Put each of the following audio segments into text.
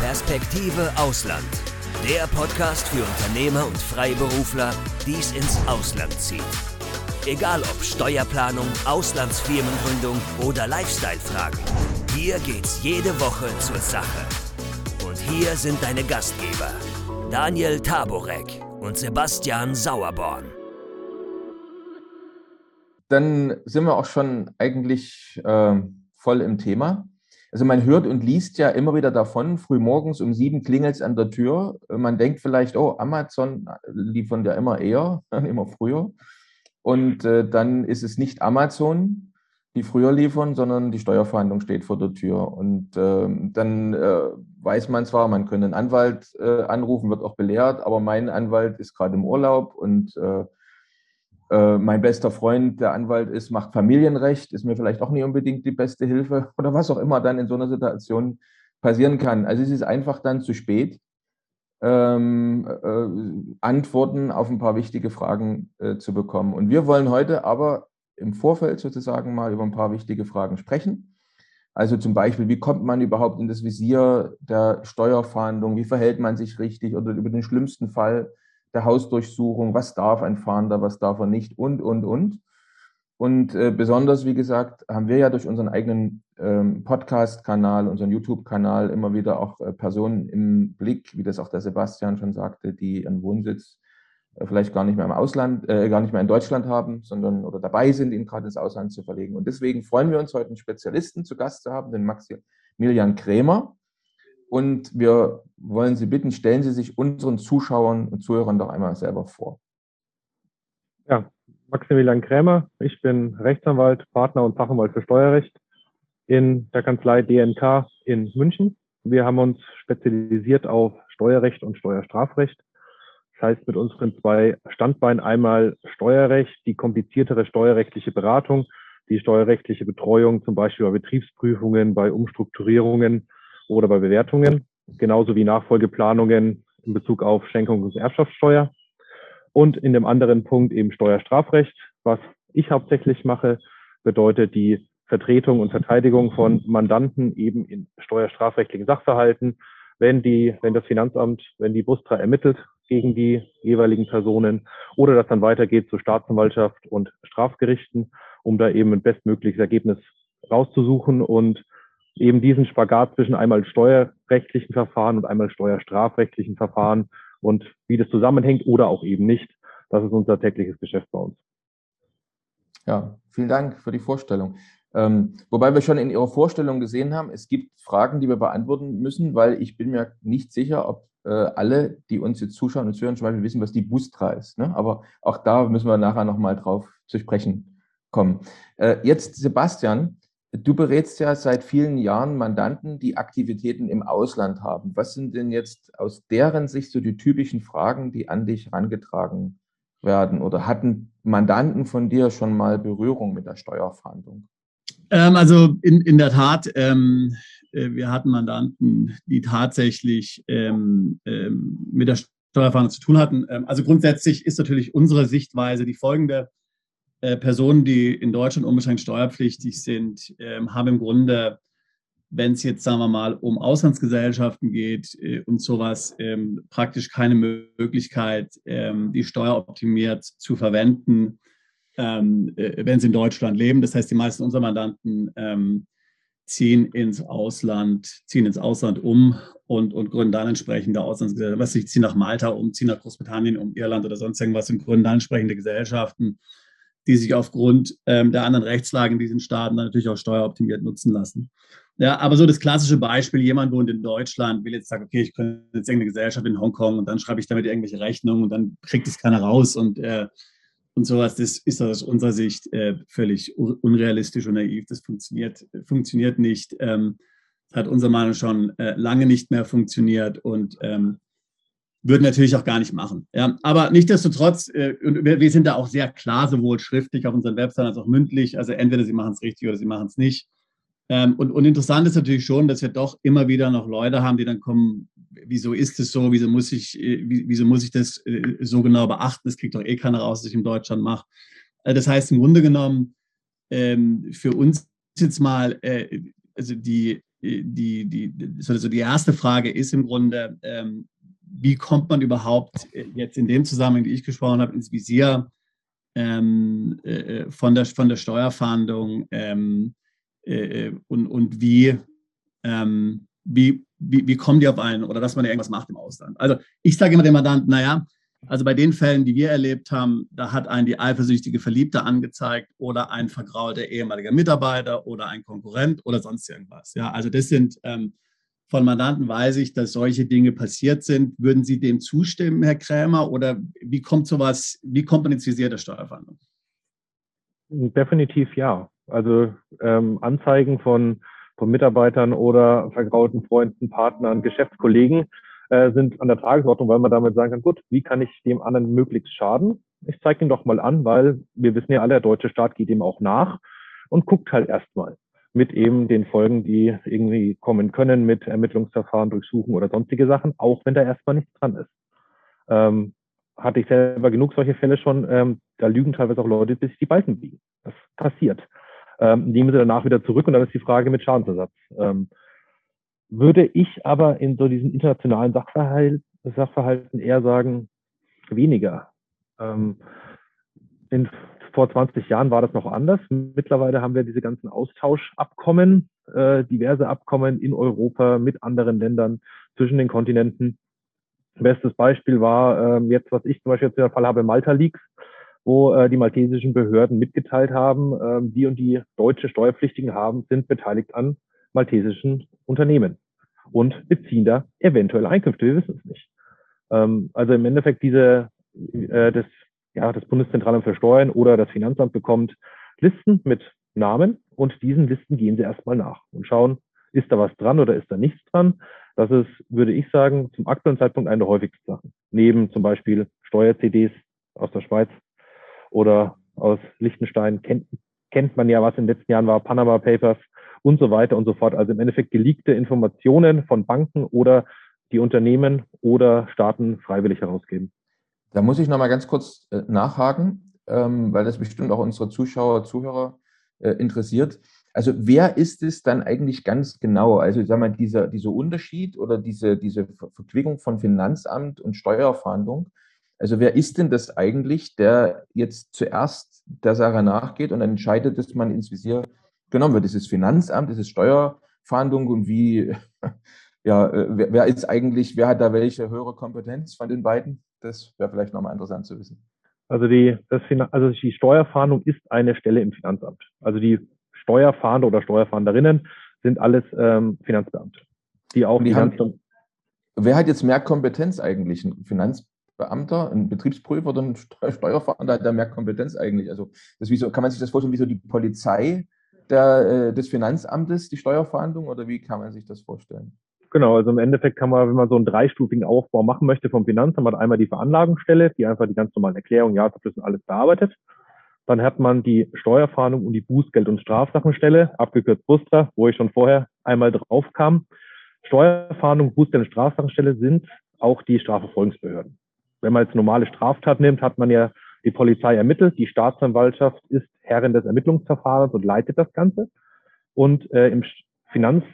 Perspektive Ausland. Der Podcast für Unternehmer und Freiberufler, die es ins Ausland zieht. Egal ob Steuerplanung, Auslandsfirmengründung oder Lifestyle-Fragen. Hier geht's jede Woche zur Sache. Und hier sind deine Gastgeber, Daniel Taborek und Sebastian Sauerborn. Dann sind wir auch schon eigentlich äh, voll im Thema. Also man hört und liest ja immer wieder davon, frühmorgens um sieben klingelt es an der Tür. Man denkt vielleicht, oh, Amazon liefern ja immer eher, immer früher. Und äh, dann ist es nicht Amazon, die früher liefern, sondern die Steuerverhandlung steht vor der Tür. Und äh, dann äh, weiß man zwar, man könnte einen Anwalt äh, anrufen, wird auch belehrt, aber mein Anwalt ist gerade im Urlaub und äh, mein bester Freund, der Anwalt ist, macht Familienrecht, ist mir vielleicht auch nicht unbedingt die beste Hilfe oder was auch immer dann in so einer Situation passieren kann. Also es ist einfach dann zu spät, ähm, äh, Antworten auf ein paar wichtige Fragen äh, zu bekommen. Und wir wollen heute aber im Vorfeld sozusagen mal über ein paar wichtige Fragen sprechen. Also zum Beispiel, wie kommt man überhaupt in das Visier der Steuerfahndung? Wie verhält man sich richtig oder über den schlimmsten Fall? Der Hausdurchsuchung, was darf ein Fahnder, was darf er nicht und, und, und. Und äh, besonders, wie gesagt, haben wir ja durch unseren eigenen ähm, Podcast-Kanal, unseren YouTube-Kanal immer wieder auch äh, Personen im Blick, wie das auch der Sebastian schon sagte, die ihren Wohnsitz äh, vielleicht gar nicht mehr im Ausland, äh, gar nicht mehr in Deutschland haben, sondern oder dabei sind, ihn gerade ins Ausland zu verlegen. Und deswegen freuen wir uns heute einen Spezialisten zu Gast zu haben, den Maximilian Krämer. Und wir wollen Sie bitten, stellen Sie sich unseren Zuschauern und Zuhörern doch einmal selber vor. Ja, Maximilian Krämer. Ich bin Rechtsanwalt, Partner und Fachanwalt für Steuerrecht in der Kanzlei DNK in München. Wir haben uns spezialisiert auf Steuerrecht und Steuerstrafrecht. Das heißt, mit unseren zwei Standbeinen einmal Steuerrecht, die kompliziertere steuerrechtliche Beratung, die steuerrechtliche Betreuung, zum Beispiel bei Betriebsprüfungen, bei Umstrukturierungen oder bei Bewertungen, genauso wie Nachfolgeplanungen in Bezug auf Schenkung und Erbschaftssteuer. Und in dem anderen Punkt eben Steuerstrafrecht. Was ich hauptsächlich mache, bedeutet die Vertretung und Verteidigung von Mandanten eben in steuerstrafrechtlichen Sachverhalten, wenn die, wenn das Finanzamt, wenn die Bustra ermittelt gegen die jeweiligen Personen oder das dann weitergeht zur Staatsanwaltschaft und Strafgerichten, um da eben ein bestmögliches Ergebnis rauszusuchen und eben diesen Spagat zwischen einmal steuerrechtlichen Verfahren und einmal steuerstrafrechtlichen Verfahren und wie das zusammenhängt oder auch eben nicht. Das ist unser tägliches Geschäft bei uns. Ja, vielen Dank für die Vorstellung. Ähm, wobei wir schon in Ihrer Vorstellung gesehen haben, es gibt Fragen, die wir beantworten müssen, weil ich bin mir nicht sicher, ob äh, alle, die uns jetzt zuschauen und zuhören, zum Beispiel wissen, was die Bustra ist. Ne? Aber auch da müssen wir nachher nochmal drauf zu sprechen kommen. Äh, jetzt, Sebastian, Du berätst ja seit vielen Jahren Mandanten, die Aktivitäten im Ausland haben. Was sind denn jetzt aus deren Sicht so die typischen Fragen, die an dich herangetragen werden? Oder hatten Mandanten von dir schon mal Berührung mit der Steuerfahndung? Ähm, also in, in der Tat, ähm, äh, wir hatten Mandanten, die tatsächlich ähm, ähm mit der Steuerfahndung zu tun hatten. Ähm, also grundsätzlich ist natürlich unsere Sichtweise die folgende. Äh, Personen, die in Deutschland unbeschränkt steuerpflichtig sind, ähm, haben im Grunde, wenn es jetzt, sagen wir mal, um Auslandsgesellschaften geht äh, und sowas, ähm, praktisch keine Möglichkeit, ähm, die Steuer optimiert zu verwenden, ähm, äh, wenn sie in Deutschland leben. Das heißt, die meisten unserer Mandanten ähm, ziehen ins Ausland, ziehen ins Ausland um und, und gründen dann entsprechende Auslandsgesellschaften. Was ich ziehen nach Malta um, ziehen nach Großbritannien um, Irland oder sonst irgendwas und gründen dann entsprechende Gesellschaften die sich aufgrund ähm, der anderen Rechtslagen in diesen Staaten dann natürlich auch steueroptimiert nutzen lassen. Ja, aber so das klassische Beispiel, jemand wohnt in Deutschland, will jetzt sagen, okay, ich könnte jetzt irgendeine Gesellschaft in Hongkong und dann schreibe ich damit irgendwelche Rechnungen und dann kriegt es keiner raus und, äh, und sowas. Das ist aus unserer Sicht äh, völlig unrealistisch und naiv. Das funktioniert, funktioniert nicht. Ähm, hat unserer Meinung schon äh, lange nicht mehr funktioniert und ähm, würden natürlich auch gar nicht machen. Ja, aber nichtsdestotrotz, äh, wir, wir, sind da auch sehr klar, sowohl schriftlich auf unseren Webseiten als auch mündlich. Also entweder sie machen es richtig oder sie machen es nicht. Ähm, und, und, interessant ist natürlich schon, dass wir doch immer wieder noch Leute haben, die dann kommen, wieso ist es so, wieso muss ich, äh, wieso muss ich das äh, so genau beachten? Das kriegt doch eh keiner raus, was ich in Deutschland mache. Äh, das heißt im Grunde genommen, ähm, für uns jetzt mal, äh, also die, die, die, also die erste Frage ist im Grunde, ähm, wie kommt man überhaupt jetzt in dem Zusammenhang, die ich gesprochen habe, ins Visier ähm, äh, von, der, von der Steuerfahndung ähm, äh, und, und wie, ähm, wie, wie, wie kommen die auf einen oder dass man irgendwas macht im Ausland. Also ich sage immer dem Mandanten, naja, also bei den Fällen, die wir erlebt haben, da hat einen die eifersüchtige Verliebte angezeigt oder ein vergraulter ehemaliger Mitarbeiter oder ein Konkurrent oder sonst irgendwas. Ja, also das sind ähm, von Mandanten weiß ich, dass solche Dinge passiert sind. Würden Sie dem zustimmen, Herr Krämer, oder wie kommt sowas, wie kommt man ins Visier? Definitiv ja. Also ähm, Anzeigen von, von Mitarbeitern oder vergraulten Freunden, Partnern, Geschäftskollegen äh, sind an der Tagesordnung, weil man damit sagen kann, gut, wie kann ich dem anderen möglichst schaden? Ich zeige ihn doch mal an, weil wir wissen ja alle, der deutsche Staat geht ihm auch nach und guckt halt erstmal mit eben den Folgen, die irgendwie kommen können mit Ermittlungsverfahren, Durchsuchen oder sonstige Sachen, auch wenn da erstmal nichts dran ist. Ähm, hatte ich selber genug solche Fälle schon, ähm, da lügen teilweise auch Leute, bis sich die Balken biegen. Das passiert. Ähm, nehmen sie danach wieder zurück und dann ist die Frage mit Schadensersatz. Ähm, würde ich aber in so diesen internationalen Sachverhalt, Sachverhalten eher sagen, weniger. Ähm, in vor 20 Jahren war das noch anders. Mittlerweile haben wir diese ganzen Austauschabkommen, äh, diverse Abkommen in Europa mit anderen Ländern zwischen den Kontinenten. Bestes Beispiel war äh, jetzt, was ich zum Beispiel jetzt in der Fall habe, Malta Leaks, wo äh, die maltesischen Behörden mitgeteilt haben, äh, die und die deutsche Steuerpflichtigen haben, sind beteiligt an maltesischen Unternehmen und beziehen da eventuell Einkünfte. Wir wissen es nicht. Ähm, also im Endeffekt diese, äh, das ja, das Bundeszentralamt für Steuern oder das Finanzamt bekommt Listen mit Namen und diesen Listen gehen sie erstmal nach und schauen, ist da was dran oder ist da nichts dran. Das ist, würde ich sagen, zum aktuellen Zeitpunkt eine der häufigsten Sachen. Neben zum Beispiel Steuer-CDs aus der Schweiz oder aus Liechtenstein kennt, kennt man ja, was in den letzten Jahren war, Panama Papers und so weiter und so fort. Also im Endeffekt geleakte Informationen von Banken oder die Unternehmen oder Staaten freiwillig herausgeben. Da muss ich noch mal ganz kurz äh, nachhaken, ähm, weil das bestimmt auch unsere Zuschauer, Zuhörer äh, interessiert. Also wer ist es dann eigentlich ganz genau? Also sag mal, dieser, dieser Unterschied oder diese, diese Verquickung von Finanzamt und Steuerfahndung, also wer ist denn das eigentlich, der jetzt zuerst der Sache nachgeht und entscheidet, dass man ins Visier genommen wird? Ist es Finanzamt, ist es Steuerfahndung und wie, ja, äh, wer, wer ist eigentlich, wer hat da welche höhere Kompetenz von den beiden? Das wäre vielleicht nochmal interessant zu wissen. Also die, das, also die Steuerfahndung ist eine Stelle im Finanzamt. Also die Steuerfahnder oder Steuerfahnderinnen sind alles ähm, Finanzbeamte, die auch die haben, Wer hat jetzt mehr Kompetenz eigentlich? Ein Finanzbeamter, ein Betriebsprüfer oder ein Steuerfahnder hat da mehr Kompetenz eigentlich? Also das wieso, kann man sich das vorstellen, wie so die Polizei der, äh, des Finanzamtes, die Steuerfahndung, oder wie kann man sich das vorstellen? Genau, also im Endeffekt kann man, wenn man so einen dreistufigen Aufbau machen möchte vom Finanzamt, hat einmal die Veranlagungsstelle, die einfach die ganz normalen Erklärungen, Jahresabschlüsse und alles bearbeitet. Dann hat man die Steuerfahndung und die Bußgeld- und Strafsachenstelle, abgekürzt Bustra, wo ich schon vorher einmal drauf kam. Steuerfahndung, Bußgeld- und Strafsachenstelle sind auch die Strafverfolgungsbehörden. Wenn man jetzt normale Straftat nimmt, hat man ja die Polizei ermittelt, die Staatsanwaltschaft ist Herrin des Ermittlungsverfahrens und leitet das Ganze. Und äh, im Finanz,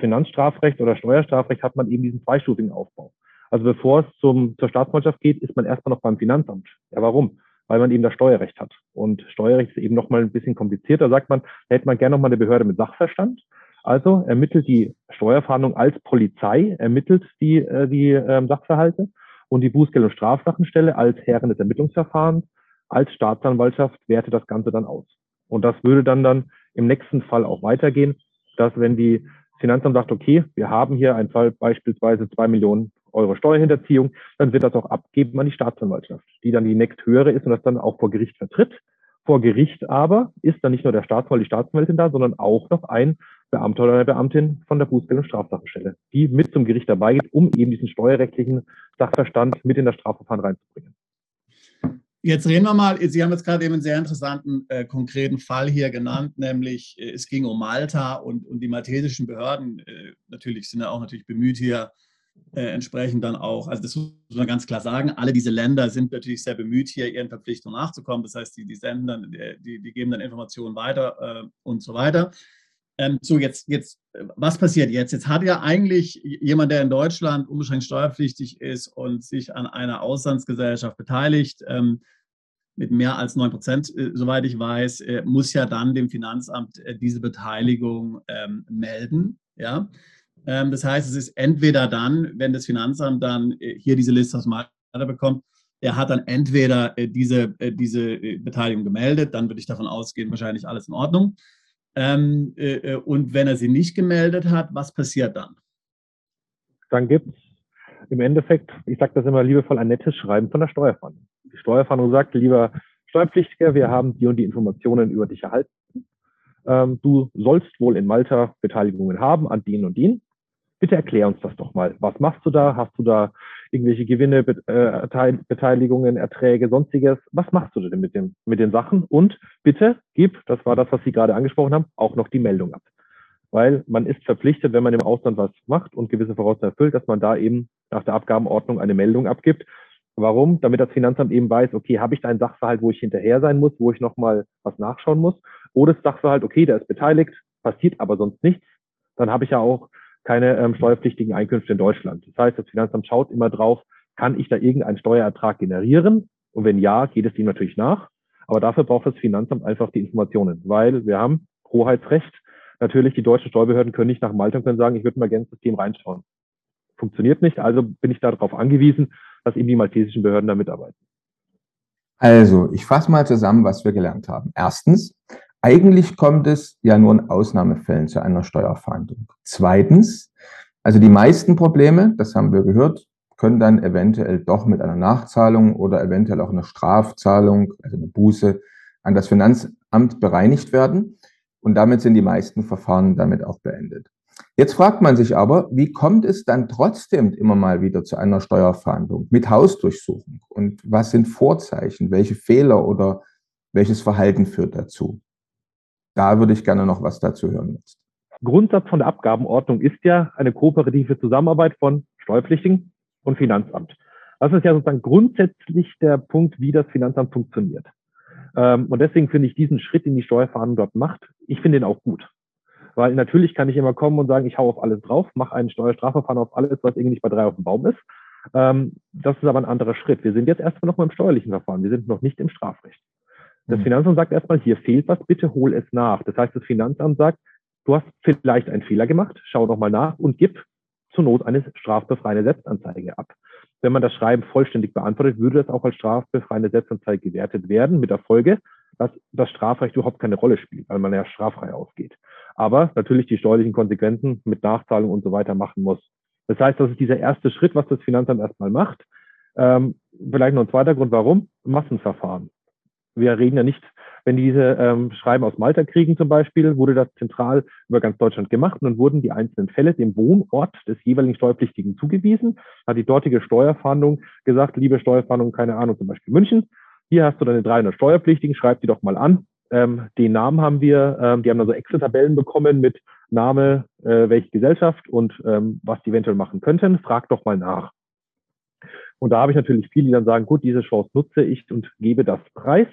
Finanzstrafrecht oder Steuerstrafrecht hat man eben diesen zweistufigen Aufbau. Also bevor es zum, zur Staatsanwaltschaft geht, ist man erstmal noch beim Finanzamt. Ja, warum? Weil man eben das Steuerrecht hat. Und Steuerrecht ist eben nochmal ein bisschen komplizierter. Sagt man, da hätte man gerne nochmal eine Behörde mit Sachverstand. Also ermittelt die Steuerfahndung als Polizei, ermittelt die, äh, die äh, Sachverhalte und die Bußgeld- und Strafsachenstelle als Herren des Ermittlungsverfahrens, als Staatsanwaltschaft wertet das Ganze dann aus. Und das würde dann dann im nächsten Fall auch weitergehen dass wenn die Finanzamt sagt, okay, wir haben hier einen Fall beispielsweise zwei Millionen Euro Steuerhinterziehung, dann wird das auch abgeben an die Staatsanwaltschaft, die dann die nächsthöhere ist und das dann auch vor Gericht vertritt. Vor Gericht aber ist dann nicht nur der Staatsanwalt, die Staatsanwältin da, sondern auch noch ein Beamter oder eine Beamtin von der Bußgeld- und Strafsachenstelle, die mit zum Gericht dabei geht, um eben diesen steuerrechtlichen Sachverstand mit in das Strafverfahren reinzubringen. Jetzt reden wir mal, Sie haben jetzt gerade eben einen sehr interessanten äh, konkreten Fall hier genannt, nämlich äh, es ging um Malta und, und die maltesischen Behörden äh, natürlich sind ja auch natürlich bemüht hier äh, entsprechend dann auch, also das muss man ganz klar sagen, alle diese Länder sind natürlich sehr bemüht, hier ihren Verpflichtungen nachzukommen. Das heißt, die, die senden dann, die, die geben dann Informationen weiter äh, und so weiter. Ähm, so, jetzt, jetzt, was passiert jetzt? Jetzt hat ja eigentlich jemand, der in Deutschland unbeschränkt steuerpflichtig ist und sich an einer Auslandsgesellschaft beteiligt, ähm, mit mehr als 9 Prozent, äh, soweit ich weiß, äh, muss ja dann dem Finanzamt äh, diese Beteiligung ähm, melden. Ja? Ähm, das heißt, es ist entweder dann, wenn das Finanzamt dann äh, hier diese Liste aus Malta bekommt, er hat dann entweder äh, diese, äh, diese Beteiligung gemeldet, dann würde ich davon ausgehen, wahrscheinlich alles in Ordnung. Ähm, und wenn er sie nicht gemeldet hat, was passiert dann? Dann gibt es im Endeffekt, ich sage das immer liebevoll, ein nettes Schreiben von der Steuerfahndung. Steuerfahndung sagt, lieber Steuerpflichtiger, wir haben die und die Informationen über dich erhalten. Ähm, du sollst wohl in Malta Beteiligungen haben an den und den. Bitte erklär uns das doch mal. Was machst du da? Hast du da irgendwelche Gewinne, äh, Beteiligungen, Erträge, sonstiges? Was machst du denn mit, dem, mit den Sachen? Und bitte gib, das war das, was Sie gerade angesprochen haben, auch noch die Meldung ab. Weil man ist verpflichtet, wenn man im Ausland was macht und gewisse Voraussetzungen erfüllt, dass man da eben nach der Abgabenordnung eine Meldung abgibt. Warum? Damit das Finanzamt eben weiß, okay, habe ich da einen Sachverhalt, wo ich hinterher sein muss, wo ich nochmal was nachschauen muss? Oder das Sachverhalt, okay, der ist beteiligt, passiert aber sonst nichts. Dann habe ich ja auch keine ähm, steuerpflichtigen Einkünfte in Deutschland. Das heißt, das Finanzamt schaut immer drauf, kann ich da irgendeinen Steuerertrag generieren? Und wenn ja, geht es ihm natürlich nach. Aber dafür braucht das Finanzamt einfach die Informationen, weil wir haben Hoheitsrecht. Natürlich, die deutschen Steuerbehörden können nicht nach Malta und können sagen, ich würde mal gerne ins System reinschauen. Funktioniert nicht, also bin ich darauf angewiesen, dass eben die maltesischen Behörden da mitarbeiten. Also, ich fasse mal zusammen, was wir gelernt haben. Erstens, eigentlich kommt es ja nur in Ausnahmefällen zu einer Steuerfahndung. Zweitens, also die meisten Probleme, das haben wir gehört, können dann eventuell doch mit einer Nachzahlung oder eventuell auch einer Strafzahlung, also eine Buße, an das Finanzamt bereinigt werden. Und damit sind die meisten Verfahren damit auch beendet. Jetzt fragt man sich aber, wie kommt es dann trotzdem immer mal wieder zu einer Steuerfahndung mit Hausdurchsuchung? Und was sind Vorzeichen? Welche Fehler oder welches Verhalten führt dazu? Da würde ich gerne noch was dazu hören jetzt. Grundsatz von der Abgabenordnung ist ja eine kooperative Zusammenarbeit von Steuerpflichtigen und Finanzamt. Das ist ja sozusagen grundsätzlich der Punkt, wie das Finanzamt funktioniert. Ähm, und deswegen finde ich diesen Schritt, den die Steuerfahndung dort macht, ich finde ihn auch gut. Weil natürlich kann ich immer kommen und sagen, ich hau auf alles drauf, mache einen Steuerstrafverfahren auf alles, was irgendwie nicht bei drei auf dem Baum ist. Ähm, das ist aber ein anderer Schritt. Wir sind jetzt erstmal noch mal im steuerlichen Verfahren. Wir sind noch nicht im Strafrecht. Das mhm. Finanzamt sagt erstmal, hier fehlt was, bitte hol es nach. Das heißt, das Finanzamt sagt, du hast vielleicht einen Fehler gemacht, schau doch mal nach und gib zur Not eine strafbefreiende Selbstanzeige ab. Wenn man das Schreiben vollständig beantwortet, würde das auch als strafbefreiende Selbstanzeige gewertet werden, mit der Folge, dass das Strafrecht überhaupt keine Rolle spielt, weil man ja straffrei ausgeht. Aber natürlich die steuerlichen Konsequenzen mit Nachzahlung und so weiter machen muss. Das heißt, das ist dieser erste Schritt, was das Finanzamt erstmal macht. Ähm, vielleicht noch ein zweiter Grund, warum? Massenverfahren wir reden ja nicht, wenn diese ähm, Schreiben aus Malta kriegen zum Beispiel, wurde das zentral über ganz Deutschland gemacht und dann wurden die einzelnen Fälle dem Wohnort des jeweiligen Steuerpflichtigen zugewiesen. Hat die dortige Steuerfahndung gesagt, liebe Steuerfahndung, keine Ahnung, zum Beispiel München, hier hast du deine 300 Steuerpflichtigen, schreib die doch mal an. Ähm, den Namen haben wir, ähm, die haben dann so Excel-Tabellen bekommen mit Name, äh, welche Gesellschaft und ähm, was die eventuell machen könnten. Frag doch mal nach. Und da habe ich natürlich viele, die dann sagen, gut, diese Chance nutze ich und gebe das preis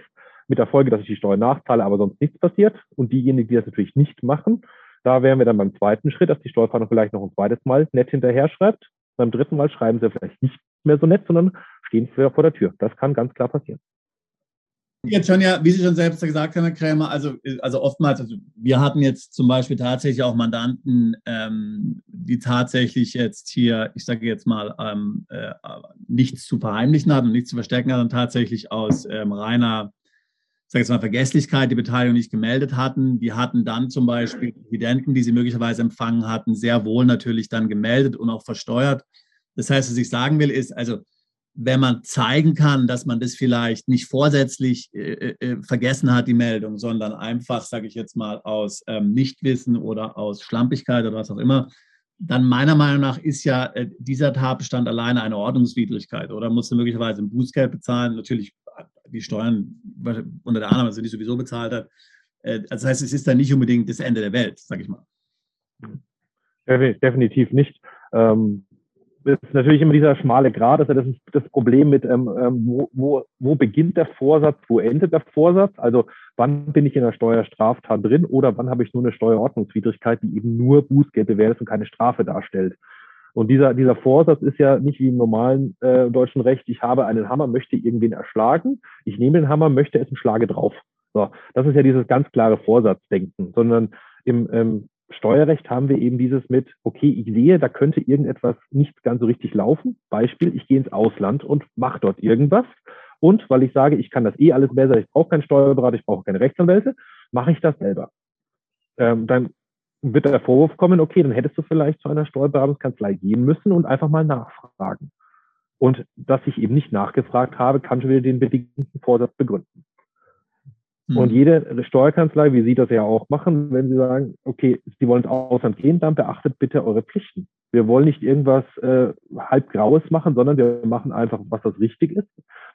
mit der Folge, dass ich die Steuer nachzahle, aber sonst nichts passiert. Und diejenigen, die das natürlich nicht machen, da wären wir dann beim zweiten Schritt, dass die Steuerfahndung vielleicht noch ein zweites Mal nett hinterher schreibt. Beim dritten Mal schreiben sie vielleicht nicht mehr so nett, sondern stehen vor der Tür. Das kann ganz klar passieren. Jetzt schon ja, wie Sie schon selbst gesagt haben, Herr Krämer, also, also oftmals, also wir hatten jetzt zum Beispiel tatsächlich auch Mandanten, ähm, die tatsächlich jetzt hier, ich sage jetzt mal, ähm, äh, nichts zu verheimlichen hatten und nichts zu verstecken hatten, tatsächlich aus ähm, reiner sage jetzt mal, Vergesslichkeit die Beteiligung nicht gemeldet hatten. Die hatten dann zum Beispiel Dividenden, die sie möglicherweise empfangen hatten, sehr wohl natürlich dann gemeldet und auch versteuert. Das heißt, was ich sagen will, ist, also wenn man zeigen kann, dass man das vielleicht nicht vorsätzlich äh, äh, vergessen hat, die Meldung, sondern einfach, sage ich jetzt mal, aus ähm, Nichtwissen oder aus Schlampigkeit oder was auch immer, dann meiner Meinung nach ist ja äh, dieser Tatbestand alleine eine Ordnungswidrigkeit oder muss möglicherweise ein Bußgeld bezahlen. Natürlich die Steuern unter der Annahme, dass er die sowieso bezahlt hat. Äh, also das heißt, es ist dann nicht unbedingt das Ende der Welt, sage ich mal. Definitiv nicht. Ähm, ist natürlich immer dieser schmale Grad, also das ist das Problem mit, ähm, ähm, wo, wo, wo beginnt der Vorsatz, wo endet der Vorsatz? Also wann bin ich in der Steuerstraftat drin oder wann habe ich nur eine Steuerordnungswidrigkeit, die eben nur Bußgeld bewertet und keine Strafe darstellt? Und dieser, dieser Vorsatz ist ja nicht wie im normalen äh, deutschen Recht, ich habe einen Hammer, möchte irgendwen erschlagen, ich nehme den Hammer, möchte es und schlage drauf. So, das ist ja dieses ganz klare Vorsatzdenken, sondern im ähm, Steuerrecht haben wir eben dieses mit, okay, ich sehe, da könnte irgendetwas nicht ganz so richtig laufen. Beispiel, ich gehe ins Ausland und mache dort irgendwas. Und weil ich sage, ich kann das eh alles besser, ich brauche keinen Steuerberater, ich brauche keine Rechtsanwälte, mache ich das selber. Ähm, dann wird der Vorwurf kommen, okay, dann hättest du vielleicht zu einer Steuerberatungskanzlei gehen müssen und einfach mal nachfragen. Und dass ich eben nicht nachgefragt habe, kann schon wieder den bedingten Vorsatz begründen. Mhm. Und jede Steuerkanzlei, wie Sie das ja auch machen, wenn Sie sagen, okay, Sie wollen ins Ausland gehen, dann beachtet bitte eure Pflichten. Wir wollen nicht irgendwas äh, halb Graues machen, sondern wir machen einfach, was das richtig ist,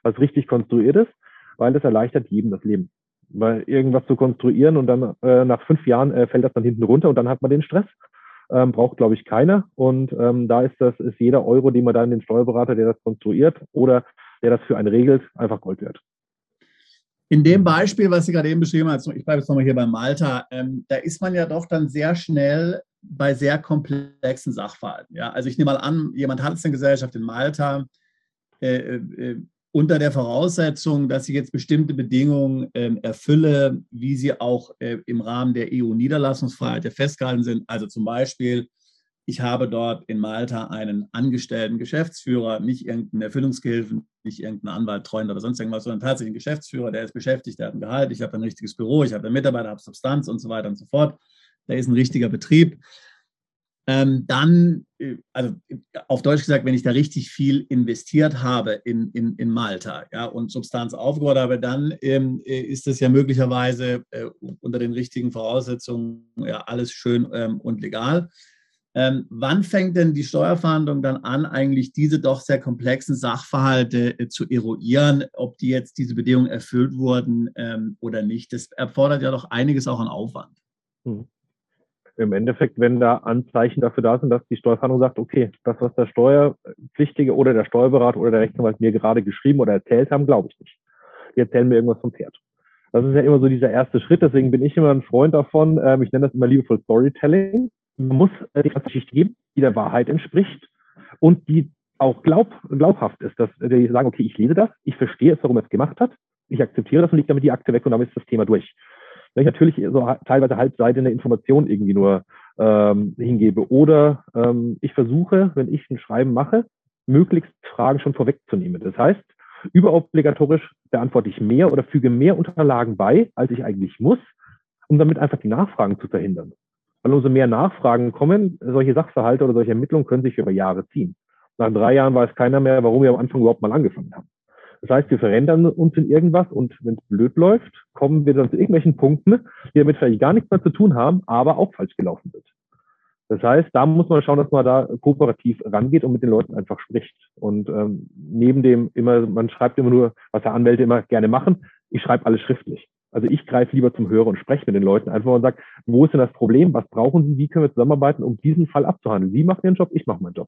was richtig konstruiert ist, weil das erleichtert jedem das Leben. Weil irgendwas zu konstruieren und dann äh, nach fünf Jahren äh, fällt das dann hinten runter und dann hat man den Stress. Ähm, braucht, glaube ich, keiner. Und ähm, da ist das, ist jeder Euro, den man dann den Steuerberater, der das konstruiert oder der das für einen regelt, einfach Gold wert. In dem Beispiel, was Sie gerade eben beschrieben haben, ich bleibe jetzt nochmal hier bei Malta, ähm, da ist man ja doch dann sehr schnell bei sehr komplexen Sachverhalten. Ja? Also ich nehme mal an, jemand hat es in Gesellschaft in Malta äh, äh, unter der Voraussetzung, dass ich jetzt bestimmte Bedingungen äh, erfülle, wie sie auch äh, im Rahmen der EU-Niederlassungsfreiheit festgehalten sind. Also zum Beispiel ich habe dort in Malta einen angestellten Geschäftsführer, nicht irgendeinen Erfüllungsgehilfen, nicht irgendeinen Anwalt, Treuhand oder sonst irgendwas, sondern tatsächlich einen Geschäftsführer, der ist beschäftigt, der hat ein Gehalt, ich habe ein richtiges Büro, ich habe einen Mitarbeiter, habe Substanz und so weiter und so fort. Da ist ein richtiger Betrieb. Ähm, dann, äh, also auf Deutsch gesagt, wenn ich da richtig viel investiert habe in, in, in Malta ja, und Substanz aufgebaut habe, dann ähm, äh, ist das ja möglicherweise äh, unter den richtigen Voraussetzungen ja alles schön ähm, und legal. Ähm, wann fängt denn die Steuerverhandlung dann an, eigentlich diese doch sehr komplexen Sachverhalte äh, zu eruieren, ob die jetzt diese Bedingungen erfüllt wurden ähm, oder nicht? Das erfordert ja doch einiges auch an Aufwand. Hm. Im Endeffekt, wenn da Anzeichen dafür da sind, dass die Steuerverhandlung sagt, okay, das, was der Steuerpflichtige oder der Steuerberater oder der Rechtsanwalt mir gerade geschrieben oder erzählt haben, glaube ich nicht. Die erzählen mir irgendwas vom Pferd. Das ist ja immer so dieser erste Schritt, deswegen bin ich immer ein Freund davon. Ähm, ich nenne das immer liebevoll Storytelling man muss äh, die Geschichte geben, die der Wahrheit entspricht und die auch glaub, glaubhaft ist, dass die sagen, okay, ich lese das, ich verstehe es, warum er es gemacht hat, ich akzeptiere das und lege damit die Akte weg und damit ist das Thema durch. Wenn ich natürlich so teilweise halbseite eine Information irgendwie nur ähm, hingebe oder ähm, ich versuche, wenn ich ein Schreiben mache, möglichst Fragen schon vorwegzunehmen. Das heißt, überobligatorisch beantworte ich mehr oder füge mehr Unterlagen bei, als ich eigentlich muss, um damit einfach die Nachfragen zu verhindern. Weil umso mehr Nachfragen kommen, solche Sachverhalte oder solche Ermittlungen können sich über Jahre ziehen. Nach drei Jahren weiß keiner mehr, warum wir am Anfang überhaupt mal angefangen haben. Das heißt, wir verändern uns in irgendwas und wenn es blöd läuft, kommen wir dann zu irgendwelchen Punkten, die damit vielleicht gar nichts mehr zu tun haben, aber auch falsch gelaufen sind. Das heißt, da muss man schauen, dass man da kooperativ rangeht und mit den Leuten einfach spricht. Und ähm, neben dem immer, man schreibt immer nur, was der Anwälte immer gerne machen, ich schreibe alles schriftlich. Also ich greife lieber zum Hörer und spreche mit den Leuten einfach und sage, wo ist denn das Problem? Was brauchen Sie? Wie können wir zusammenarbeiten, um diesen Fall abzuhandeln? Sie machen Ihren Job, ich mache meinen Job.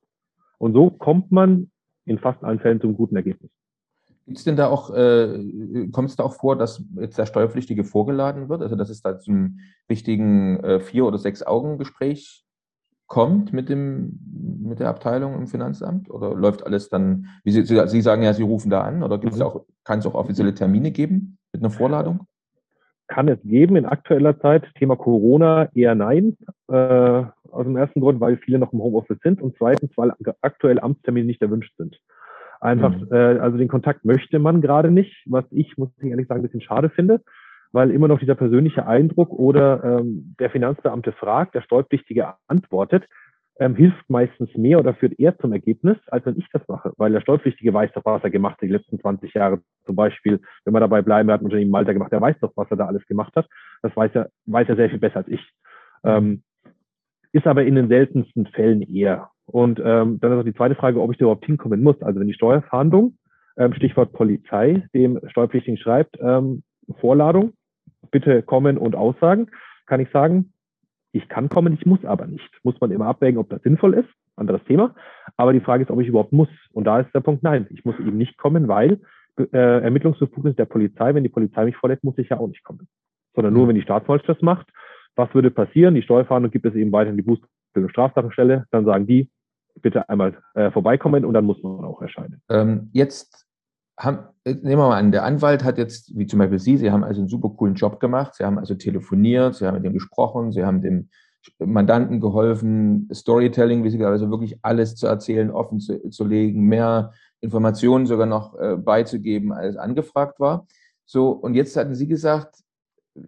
Und so kommt man in fast allen Fällen zum guten Ergebnis. Gibt es denn da auch, äh, kommt es da auch vor, dass jetzt der Steuerpflichtige vorgeladen wird? Also dass es da zum richtigen äh, Vier- oder Sechs-Augen-Gespräch kommt mit, dem, mit der Abteilung im Finanzamt? Oder läuft alles dann, wie Sie, Sie sagen ja, Sie rufen da an, oder gibt es mhm. auch, kann es auch offizielle Termine geben mit einer Vorladung? Kann es geben in aktueller Zeit. Thema Corona eher nein. Äh, aus dem ersten Grund, weil viele noch im Homeoffice sind und zweitens, weil aktuell Amtstermine nicht erwünscht sind. Einfach, mhm. äh, also den Kontakt möchte man gerade nicht, was ich, muss ich ehrlich sagen, ein bisschen schade finde, weil immer noch dieser persönliche Eindruck oder ähm, der Finanzbeamte fragt, der Steuerpflichtige antwortet, ähm, hilft meistens mehr oder führt eher zum Ergebnis, als wenn ich das mache, weil der Steuerpflichtige weiß doch, was er gemacht hat die letzten 20 Jahre. Zum Beispiel, wenn wir dabei bleiben, hat ein Unternehmen Malta gemacht, er weiß doch, was er da alles gemacht hat. Das weiß er, weiß er sehr viel besser als ich. Ähm, ist aber in den seltensten Fällen eher. Und ähm, dann ist auch die zweite Frage, ob ich da überhaupt hinkommen muss. Also wenn die Steuerfahndung, ähm, Stichwort Polizei, dem Steuerpflichtigen schreibt, ähm, Vorladung, bitte kommen und aussagen, kann ich sagen, ich kann kommen, ich muss aber nicht. Muss man immer abwägen, ob das sinnvoll ist. anderes Thema. Aber die Frage ist, ob ich überhaupt muss. Und da ist der Punkt, nein, ich muss eben nicht kommen, weil äh, Ermittlungsbefugnis der Polizei, wenn die Polizei mich vorlädt, muss ich ja auch nicht kommen. Sondern nur, wenn die Staatsanwaltschaft das macht. Was würde passieren? Die Steuerfahndung gibt es eben weiter in die Buß- und Strafsachenstelle. Dann sagen die, bitte einmal äh, vorbeikommen und dann muss man auch erscheinen. Ähm, jetzt haben, äh, nehmen wir mal an, der Anwalt hat jetzt, wie zum Beispiel Sie, Sie haben also einen super coolen Job gemacht. Sie haben also telefoniert, Sie haben mit dem gesprochen, Sie haben dem Mandanten geholfen, Storytelling, wie Sie also wirklich alles zu erzählen, offen zu, zu legen, mehr Informationen sogar noch äh, beizugeben, als angefragt war. So, und jetzt hatten Sie gesagt,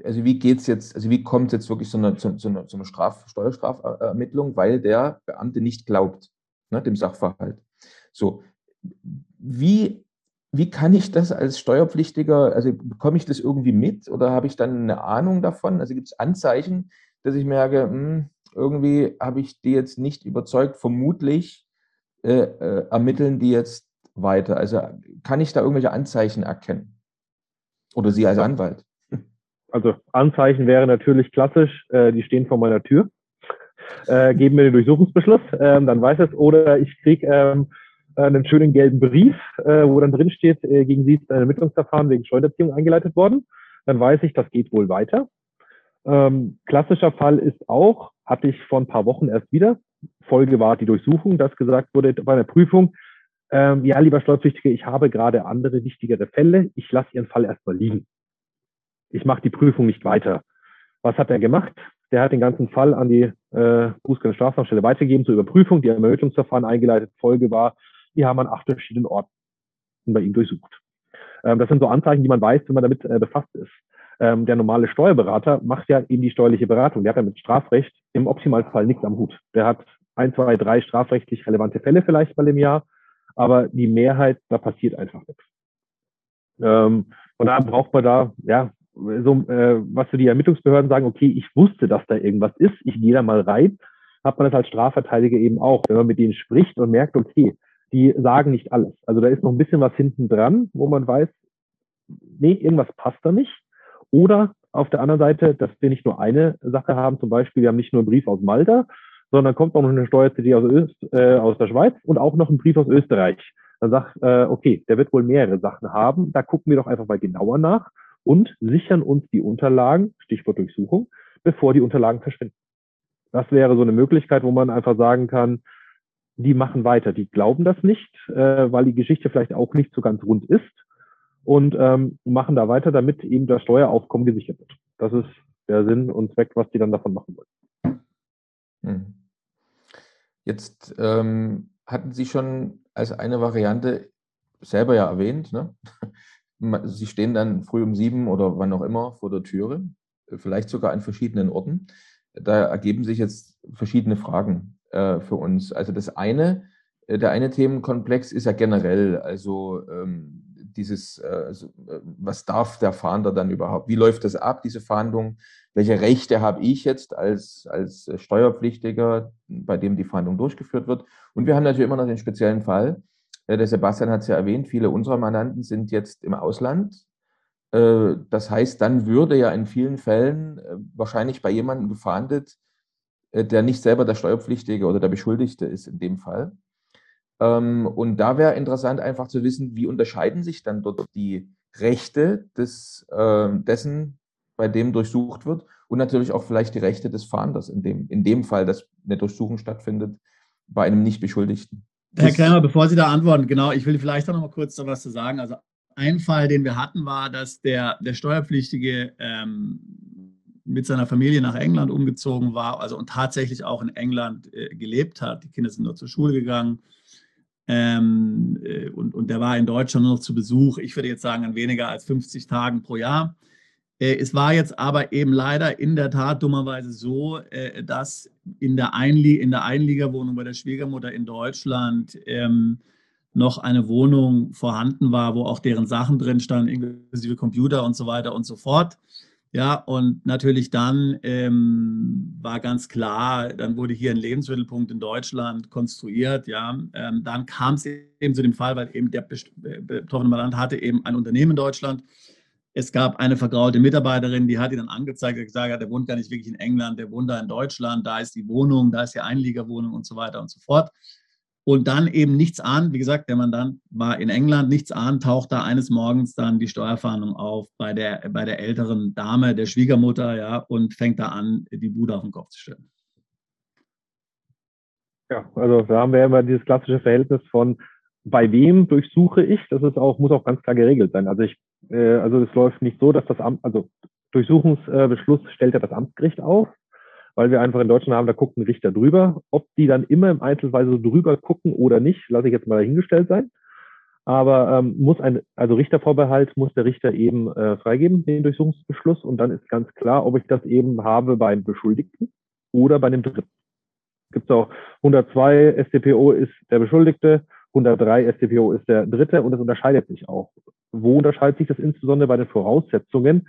also wie geht's jetzt, also wie kommt es jetzt wirklich zu einer, zu, zu einer, zu einer Straf, Steuerstrafermittlung, weil der Beamte nicht glaubt, ne, dem Sachverhalt. So, wie, wie kann ich das als Steuerpflichtiger, also bekomme ich das irgendwie mit oder habe ich dann eine Ahnung davon? Also gibt es Anzeichen, dass ich merke, mh, hm, irgendwie habe ich die jetzt nicht überzeugt, vermutlich äh, äh, ermitteln die jetzt weiter. Also kann ich da irgendwelche Anzeichen erkennen? Oder Sie als Anwalt? Also Anzeichen wäre natürlich klassisch, äh, die stehen vor meiner Tür, äh, geben mir den Durchsuchungsbeschluss, ähm, dann weiß es. Oder ich kriege ähm, einen schönen gelben Brief, äh, wo dann drin steht, äh, gegen Sie ist ein Ermittlungsverfahren wegen Steuererziehung eingeleitet worden. Dann weiß ich, das geht wohl weiter. Ähm, klassischer Fall ist auch, hatte ich vor ein paar Wochen erst wieder, Folge war die Durchsuchung, dass gesagt wurde bei einer Prüfung, ähm, ja, lieber Steuerpflichtige, ich habe gerade andere wichtigere Fälle, ich lasse Ihren Fall erstmal liegen. Ich mache die Prüfung nicht weiter. Was hat er gemacht? Der hat den ganzen Fall an die äh, Bußgeld- Strafsamstelle weitergegeben zur Überprüfung. Die Ermittlungsverfahren eingeleitet. Folge war, die haben an acht verschiedenen Orten bei ihm durchsucht. Ähm, das sind so Anzeichen, die man weiß, wenn man damit äh, befasst ist. Ähm, der normale Steuerberater macht ja eben die steuerliche Beratung. Der hat ja mit Strafrecht im Optimalfall nichts am Hut. Der hat ein, zwei, drei strafrechtlich relevante Fälle vielleicht mal im Jahr, aber die Mehrheit, da passiert einfach nichts. Ähm, von daher braucht man da, ja, so, äh, was für die Ermittlungsbehörden sagen, okay, ich wusste, dass da irgendwas ist, ich gehe da mal rein, hat man das als Strafverteidiger eben auch, wenn man mit denen spricht und merkt, okay, die sagen nicht alles. Also da ist noch ein bisschen was hinten dran, wo man weiß, nee, irgendwas passt da nicht. Oder auf der anderen Seite, dass wir nicht nur eine Sache haben, zum Beispiel, wir haben nicht nur einen Brief aus Malta, sondern kommt auch noch eine Steuer-CD aus, äh, aus der Schweiz und auch noch ein Brief aus Österreich. Dann sagt, äh, okay, der wird wohl mehrere Sachen haben. Da gucken wir doch einfach mal genauer nach und sichern uns die Unterlagen, Stichwort Durchsuchung, bevor die Unterlagen verschwinden. Das wäre so eine Möglichkeit, wo man einfach sagen kann, die machen weiter, die glauben das nicht, äh, weil die Geschichte vielleicht auch nicht so ganz rund ist und ähm, machen da weiter, damit eben das Steueraufkommen gesichert wird. Das ist der Sinn und Zweck, was die dann davon machen wollen. Hm. Jetzt ähm, hatten Sie schon als eine Variante selber ja erwähnt, ne? Sie stehen dann früh um sieben oder wann auch immer vor der Türe, vielleicht sogar an verschiedenen Orten. Da ergeben sich jetzt verschiedene Fragen äh, für uns. Also das eine, äh, der eine Themenkomplex ist ja generell, also ähm, dieses, äh, äh, was darf der Fahnder dann überhaupt? Wie läuft das ab, diese Fahndung? Welche Rechte habe ich jetzt als, als Steuerpflichtiger, bei dem die Fahndung durchgeführt wird? Und wir haben natürlich immer noch den speziellen Fall, äh, der Sebastian hat es ja erwähnt, viele unserer Mandanten sind jetzt im Ausland. Das heißt, dann würde ja in vielen Fällen wahrscheinlich bei jemandem gefahndet, der nicht selber der Steuerpflichtige oder der Beschuldigte ist in dem Fall. Ähm, und da wäre interessant einfach zu wissen, wie unterscheiden sich dann dort die Rechte des, äh, dessen, bei dem durchsucht wird und natürlich auch vielleicht die Rechte des Fahnders in dem, in dem Fall, dass eine Durchsuchung stattfindet bei einem Nicht-Beschuldigten. Herr Krämer, bevor Sie da antworten, genau, ich will vielleicht auch noch mal kurz da was zu sagen. Also ein Fall, den wir hatten, war, dass der, der Steuerpflichtige ähm, mit seiner Familie nach England umgezogen war, also und tatsächlich auch in England äh, gelebt hat. Die Kinder sind dort zur Schule gegangen ähm, äh, und, und der war in Deutschland nur noch zu Besuch. Ich würde jetzt sagen, an weniger als 50 Tagen pro Jahr. Äh, es war jetzt aber eben leider in der Tat dummerweise so, äh, dass in der, Einlie in der Einliegerwohnung bei der Schwiegermutter in Deutschland ähm, noch eine Wohnung vorhanden war, wo auch deren Sachen drin standen, inklusive Computer und so weiter und so fort. Ja, und natürlich dann ähm, war ganz klar, dann wurde hier ein Lebensmittelpunkt in Deutschland konstruiert. Ja, ähm, dann kam es eben zu dem Fall, weil eben der betroffene Mandant hatte eben ein Unternehmen in Deutschland es gab eine vergraute Mitarbeiterin, die hat ihn dann angezeigt, hat gesagt, der wohnt gar nicht wirklich in England, der wohnt da in Deutschland, da ist die Wohnung, da ist die Einliegerwohnung und so weiter und so fort. Und dann eben nichts an, wie gesagt, der Mandant war in England, nichts an, taucht da eines Morgens dann die Steuerfahndung auf bei der, bei der älteren Dame, der Schwiegermutter, ja, und fängt da an, die Bude auf den Kopf zu stellen. Ja, also da haben wir immer dieses klassische Verhältnis von bei wem durchsuche ich, das ist auch, muss auch ganz klar geregelt sein. Also ich, äh, also es läuft nicht so, dass das Amt, also Durchsuchungsbeschluss stellt ja das Amtsgericht auf, weil wir einfach in Deutschland haben, da guckt ein Richter drüber. Ob die dann immer im Einzelweise so drüber gucken oder nicht, lasse ich jetzt mal dahingestellt sein. Aber ähm, muss ein, also Richtervorbehalt muss der Richter eben äh, freigeben, den Durchsuchungsbeschluss. Und dann ist ganz klar, ob ich das eben habe beim Beschuldigten oder bei dem Dritten. Gibt es auch 102 StPO ist der Beschuldigte, 103 StPO ist der Dritte und das unterscheidet sich auch. Wo unterscheidet sich das insbesondere bei den Voraussetzungen,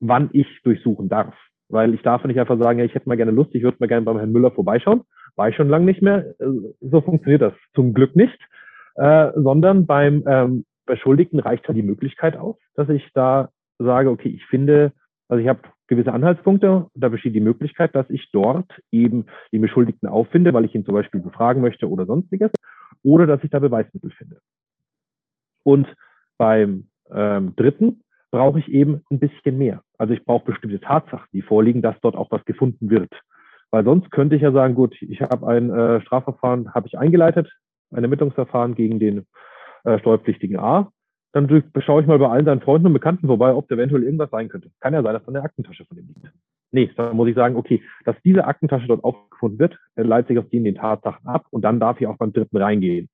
wann ich durchsuchen darf? Weil ich darf nicht einfach sagen, ja, ich hätte mal gerne Lust, ich würde mal gerne beim Herrn Müller vorbeischauen. War ich schon lange nicht mehr. Äh, so funktioniert das zum Glück nicht. Äh, sondern beim ähm, Beschuldigten reicht halt die Möglichkeit aus, dass ich da sage, okay, ich finde, also ich habe gewisse Anhaltspunkte, da besteht die Möglichkeit, dass ich dort eben den Beschuldigten auffinde, weil ich ihn zum Beispiel befragen möchte oder sonstiges, oder dass ich da Beweismittel finde. Und beim ähm, dritten brauche ich eben ein bisschen mehr. Also ich brauche bestimmte Tatsachen, die vorliegen, dass dort auch was gefunden wird. Weil sonst könnte ich ja sagen, gut, ich habe ein äh, Strafverfahren, habe ich eingeleitet, ein Ermittlungsverfahren gegen den äh, steuerpflichtigen A. Dann schaue ich mal bei allen seinen Freunden und Bekannten vorbei, ob da eventuell irgendwas sein könnte. Kann ja sein, dass da eine Aktentasche von ihm liegt. Nee, dann muss ich sagen, okay, dass diese Aktentasche dort aufgefunden wird, leitet sich auf die in den Tatsachen ab und dann darf ich auch beim dritten reingehen.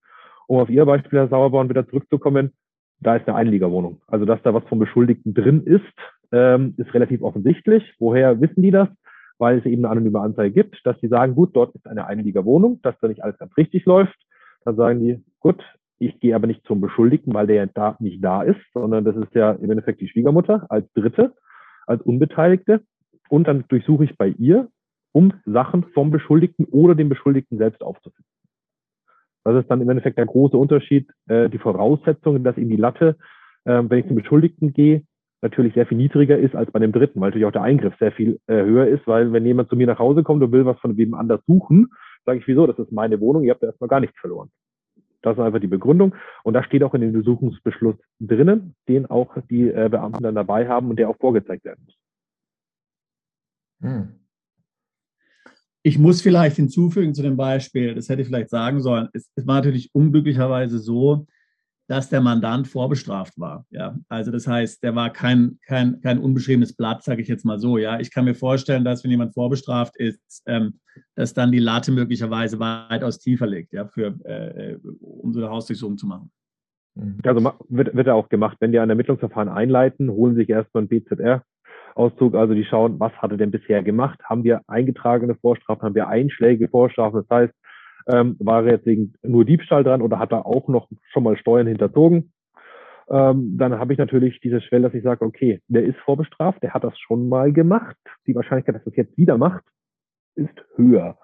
Um auf Ihr Beispiel, Herr Sauerborn, wieder zurückzukommen, da ist eine Einliegerwohnung. Also, dass da was vom Beschuldigten drin ist, ähm, ist relativ offensichtlich. Woher wissen die das? Weil es eben eine anonyme Anzeige gibt, dass sie sagen, gut, dort ist eine Einliegerwohnung, dass da nicht alles ganz richtig läuft. Dann sagen die, gut, ich gehe aber nicht zum Beschuldigten, weil der ja da nicht da ist, sondern das ist ja im Endeffekt die Schwiegermutter als Dritte, als Unbeteiligte. Und dann durchsuche ich bei ihr, um Sachen vom Beschuldigten oder dem Beschuldigten selbst aufzufinden. Das ist dann im Endeffekt der große Unterschied, äh, die Voraussetzungen, dass eben die Latte, äh, wenn ich zum Beschuldigten gehe, natürlich sehr viel niedriger ist als bei dem Dritten, weil natürlich auch der Eingriff sehr viel äh, höher ist, weil wenn jemand zu mir nach Hause kommt und will was von wem anders suchen, sage ich, wieso, das ist meine Wohnung, ihr habt da erstmal gar nichts verloren. Das ist einfach die Begründung. Und das steht auch in dem Besuchungsbeschluss drinnen, den auch die äh, Beamten dann dabei haben und der auch vorgezeigt werden muss. Hm. Ich muss vielleicht hinzufügen zu dem Beispiel, das hätte ich vielleicht sagen sollen, es, es war natürlich unglücklicherweise so, dass der Mandant vorbestraft war. Ja, also das heißt, der war kein, kein, kein unbeschriebenes Blatt, sage ich jetzt mal so. Ja, ich kann mir vorstellen, dass wenn jemand vorbestraft ist, ähm, dass dann die Latte möglicherweise weitaus tiefer liegt, ja, für, äh, um so eine Hausdurchsuchung zu machen. Mhm. Also wird, wird ja auch gemacht. Wenn die ein Ermittlungsverfahren einleiten, holen sich erstmal ein BZR, Auszug. Also die schauen, was hat er denn bisher gemacht? Haben wir eingetragene Vorstrafen? Haben wir einschlägige Vorstrafen? Das heißt, ähm, war er jetzt wegen nur Diebstahl dran oder hat er auch noch schon mal Steuern hinterzogen? Ähm, dann habe ich natürlich diese Schwelle, dass ich sage, okay, der ist vorbestraft, der hat das schon mal gemacht. Die Wahrscheinlichkeit, dass er es jetzt wieder macht, ist höher.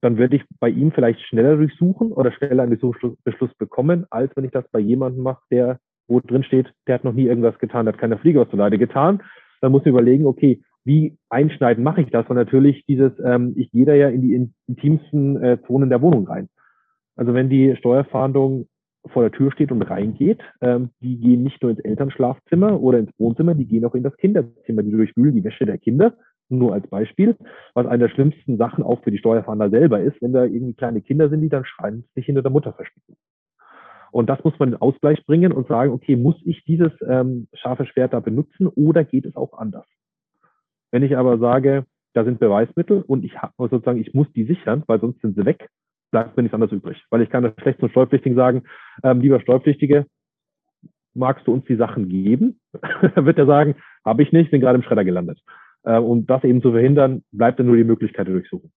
Dann werde ich bei ihm vielleicht schneller durchsuchen oder schneller einen Beschluss bekommen, als wenn ich das bei jemandem mache, der wo drin steht, der hat noch nie irgendwas getan, der hat keine Fliege aus der Leide getan dann muss man überlegen, okay, wie einschneiden mache ich das? Und natürlich dieses, ähm, ich gehe da ja in die intimsten äh, Zonen der Wohnung rein. Also wenn die Steuerfahndung vor der Tür steht und reingeht, ähm, die gehen nicht nur ins Elternschlafzimmer oder ins Wohnzimmer, die gehen auch in das Kinderzimmer, die durchwühlen die Wäsche der Kinder, nur als Beispiel, was eine der schlimmsten Sachen auch für die Steuerfahnder selber ist, wenn da irgendwie kleine Kinder sind, die dann schreien, sich hinter der Mutter verstecken. Und das muss man in Ausgleich bringen und sagen, okay, muss ich dieses ähm, scharfe Schwert da benutzen oder geht es auch anders? Wenn ich aber sage, da sind Beweismittel und ich habe sozusagen, ich muss die sichern, weil sonst sind sie weg, bleibt mir nichts anderes übrig. Weil ich kann das schlecht zum Steuerpflichtigen sagen, ähm, lieber Steuerpflichtige, magst du uns die Sachen geben? Dann wird er sagen, habe ich nicht, bin gerade im Schredder gelandet. Äh, um das eben zu verhindern, bleibt dann nur die Möglichkeit der Durchsuchung.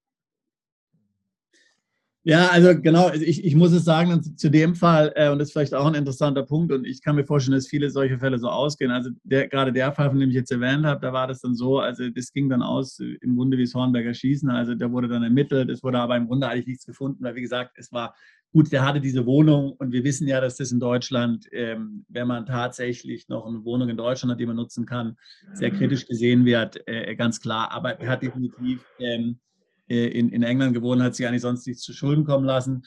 Ja, also genau, ich, ich muss es sagen, zu dem Fall, äh, und das ist vielleicht auch ein interessanter Punkt, und ich kann mir vorstellen, dass viele solche Fälle so ausgehen. Also der, gerade der Fall, von dem ich jetzt erwähnt habe, da war das dann so, also das ging dann aus im Grunde wie das Hornberger Schießen, also da wurde dann ermittelt, es wurde aber im Grunde eigentlich nichts gefunden, weil wie gesagt, es war Gut, der hatte diese Wohnung und wir wissen ja, dass das in Deutschland, ähm, wenn man tatsächlich noch eine Wohnung in Deutschland hat, die man nutzen kann, sehr kritisch gesehen wird, äh, ganz klar. Aber er hat definitiv ähm, äh, in, in England gewohnt, hat sich eigentlich sonst nichts zu Schulden kommen lassen.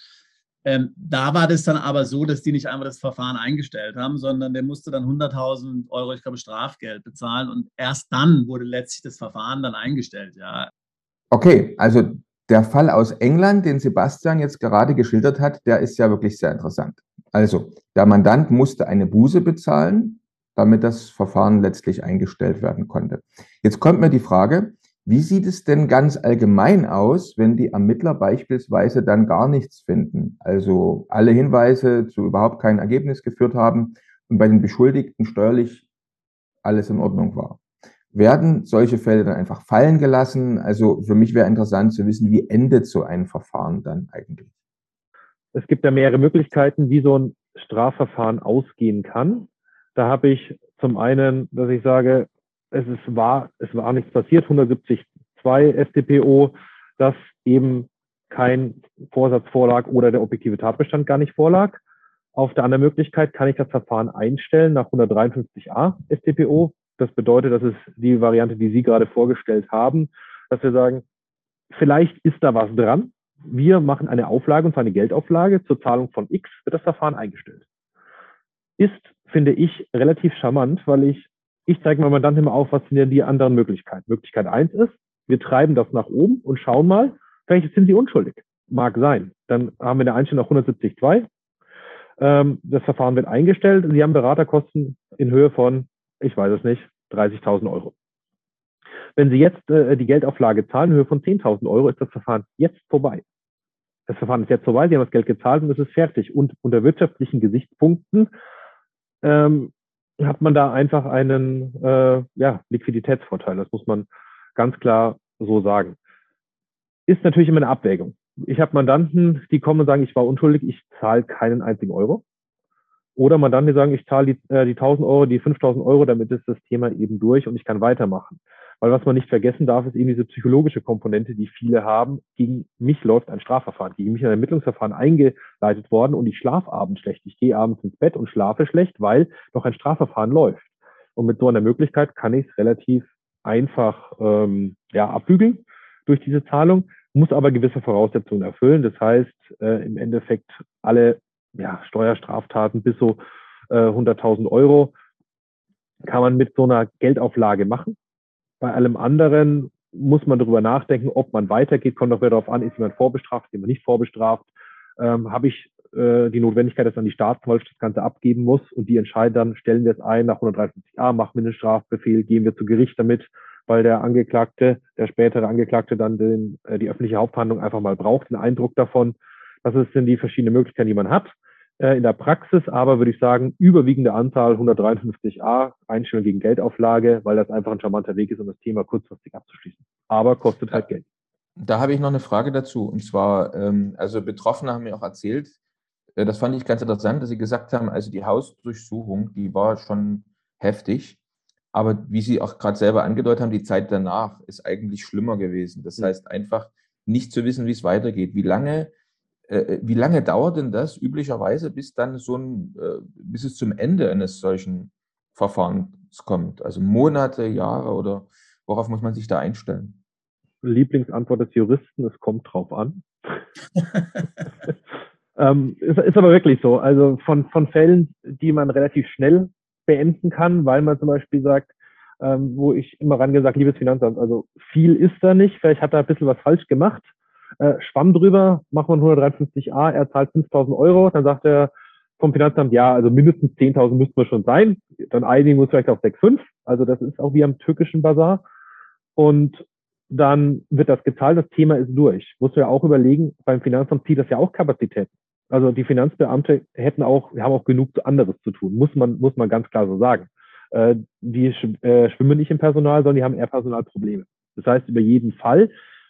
Ähm, da war das dann aber so, dass die nicht einfach das Verfahren eingestellt haben, sondern der musste dann 100.000 Euro, ich glaube, Strafgeld bezahlen und erst dann wurde letztlich das Verfahren dann eingestellt. Ja. Okay, also der Fall aus England, den Sebastian jetzt gerade geschildert hat, der ist ja wirklich sehr interessant. Also, der Mandant musste eine Buße bezahlen, damit das Verfahren letztlich eingestellt werden konnte. Jetzt kommt mir die Frage, wie sieht es denn ganz allgemein aus, wenn die Ermittler beispielsweise dann gar nichts finden? Also alle Hinweise zu überhaupt kein Ergebnis geführt haben und bei den Beschuldigten steuerlich alles in Ordnung war werden solche Fälle dann einfach fallen gelassen? Also für mich wäre interessant zu wissen, wie endet so ein Verfahren dann eigentlich? Es gibt da mehrere Möglichkeiten, wie so ein Strafverfahren ausgehen kann. Da habe ich zum einen, dass ich sage, es ist wahr, es war nichts passiert, 170.2 StPO, dass eben kein Vorsatz vorlag oder der objektive Tatbestand gar nicht vorlag. Auf der anderen Möglichkeit kann ich das Verfahren einstellen nach 153a StPO, das bedeutet, das ist die Variante, die Sie gerade vorgestellt haben, dass wir sagen, vielleicht ist da was dran. Wir machen eine Auflage, und zwar eine Geldauflage zur Zahlung von X, wird das Verfahren eingestellt. Ist, finde ich, relativ charmant, weil ich, ich zeige meinem Mandanten immer auf, was sind denn die anderen Möglichkeiten. Möglichkeit eins ist, wir treiben das nach oben und schauen mal, vielleicht sind Sie unschuldig. Mag sein. Dann haben wir eine Einstellung nach 170.2. Ähm, das Verfahren wird eingestellt. Sie haben Beraterkosten in Höhe von ich weiß es nicht, 30.000 Euro. Wenn Sie jetzt äh, die Geldauflage zahlen, in Höhe von 10.000 Euro, ist das Verfahren jetzt vorbei. Das Verfahren ist jetzt vorbei, Sie haben das Geld gezahlt und es ist fertig. Und unter wirtschaftlichen Gesichtspunkten ähm, hat man da einfach einen äh, ja, Liquiditätsvorteil. Das muss man ganz klar so sagen. Ist natürlich immer eine Abwägung. Ich habe Mandanten, die kommen und sagen, ich war unschuldig, ich zahle keinen einzigen Euro. Oder man dann sagen, ich zahle die, äh, die 1000 Euro, die 5000 Euro, damit ist das Thema eben durch und ich kann weitermachen. Weil was man nicht vergessen darf, ist eben diese psychologische Komponente, die viele haben. Gegen mich läuft ein Strafverfahren, gegen mich ein Ermittlungsverfahren eingeleitet worden und ich schlafe abends schlecht. Ich gehe abends ins Bett und schlafe schlecht, weil noch ein Strafverfahren läuft. Und mit so einer Möglichkeit kann ich es relativ einfach ähm, ja, abbügeln durch diese Zahlung, muss aber gewisse Voraussetzungen erfüllen. Das heißt, äh, im Endeffekt alle ja, Steuerstraftaten bis so äh, 100.000 Euro kann man mit so einer Geldauflage machen. Bei allem anderen muss man darüber nachdenken, ob man weitergeht. Kommt auch wieder darauf an, ist jemand vorbestraft, ist jemand nicht vorbestraft. Ähm, Habe ich äh, die Notwendigkeit, dass dann die Staatsanwaltschaft das Ganze abgeben muss und die entscheiden dann, stellen wir es ein nach 153a, machen wir einen Strafbefehl, gehen wir zu Gericht damit, weil der Angeklagte, der spätere Angeklagte dann den, äh, die öffentliche Hauptverhandlung einfach mal braucht, den Eindruck davon. Das sind die verschiedenen Möglichkeiten, die man hat. Äh, in der Praxis aber würde ich sagen, überwiegende Anzahl 153a, Einstellung gegen Geldauflage, weil das einfach ein charmanter Weg ist, um das Thema kurzfristig abzuschließen. Aber kostet halt Geld. Da habe ich noch eine Frage dazu. Und zwar, ähm, also Betroffene haben mir auch erzählt, äh, das fand ich ganz interessant, dass sie gesagt haben, also die Hausdurchsuchung, die war schon heftig. Aber wie Sie auch gerade selber angedeutet haben, die Zeit danach ist eigentlich schlimmer gewesen. Das hm. heißt einfach nicht zu wissen, wie es weitergeht. Wie lange wie lange dauert denn das üblicherweise, bis dann so ein, äh, bis es zum Ende eines solchen Verfahrens kommt? Also Monate, Jahre oder worauf muss man sich da einstellen? Lieblingsantwort des Juristen, es kommt drauf an. ähm, ist, ist, aber wirklich so. Also von, von Fällen, die man relativ schnell beenden kann, weil man zum Beispiel sagt, ähm, wo ich immer rangesagt, liebes Finanzamt, also viel ist da nicht, vielleicht hat er ein bisschen was falsch gemacht, äh, schwamm drüber, machen wir 153a, er zahlt 5000 Euro, dann sagt er vom Finanzamt, ja, also mindestens 10.000 müssten wir schon sein, dann einigen wir uns vielleicht auf 6,5, also das ist auch wie am türkischen Bazar und dann wird das gezahlt, das Thema ist durch. Muss ja auch überlegen, beim Finanzamt zieht das ja auch Kapazitäten. Also die Finanzbeamte hätten auch, haben auch genug anderes zu tun, muss man, muss man ganz klar so sagen. Äh, die äh, schwimmen nicht im Personal, sondern die haben eher Personalprobleme. Das heißt, über jeden Fall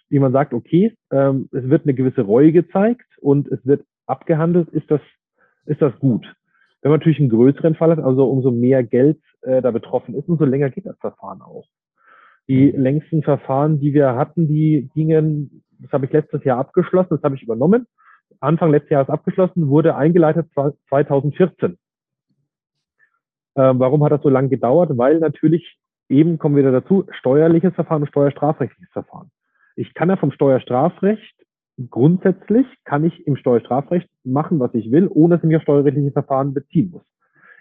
wie man sagt, okay, ähm, es wird eine gewisse Reue gezeigt und es wird abgehandelt, ist das, ist das gut. Wenn man natürlich einen größeren Fall hat, also umso mehr Geld äh, da betroffen ist, umso länger geht das Verfahren auch. Die mhm. längsten Verfahren, die wir hatten, die gingen, das habe ich letztes Jahr abgeschlossen, das habe ich übernommen. Anfang letzten Jahres abgeschlossen, wurde eingeleitet 2014. Ähm, warum hat das so lange gedauert? Weil natürlich eben kommen wir wieder dazu, steuerliches Verfahren und steuerstrafrechtliches Verfahren. Ich kann ja vom Steuerstrafrecht grundsätzlich kann ich im Steuerstrafrecht machen, was ich will, ohne dass ich mich auf steuerrechtliche Verfahren beziehen muss.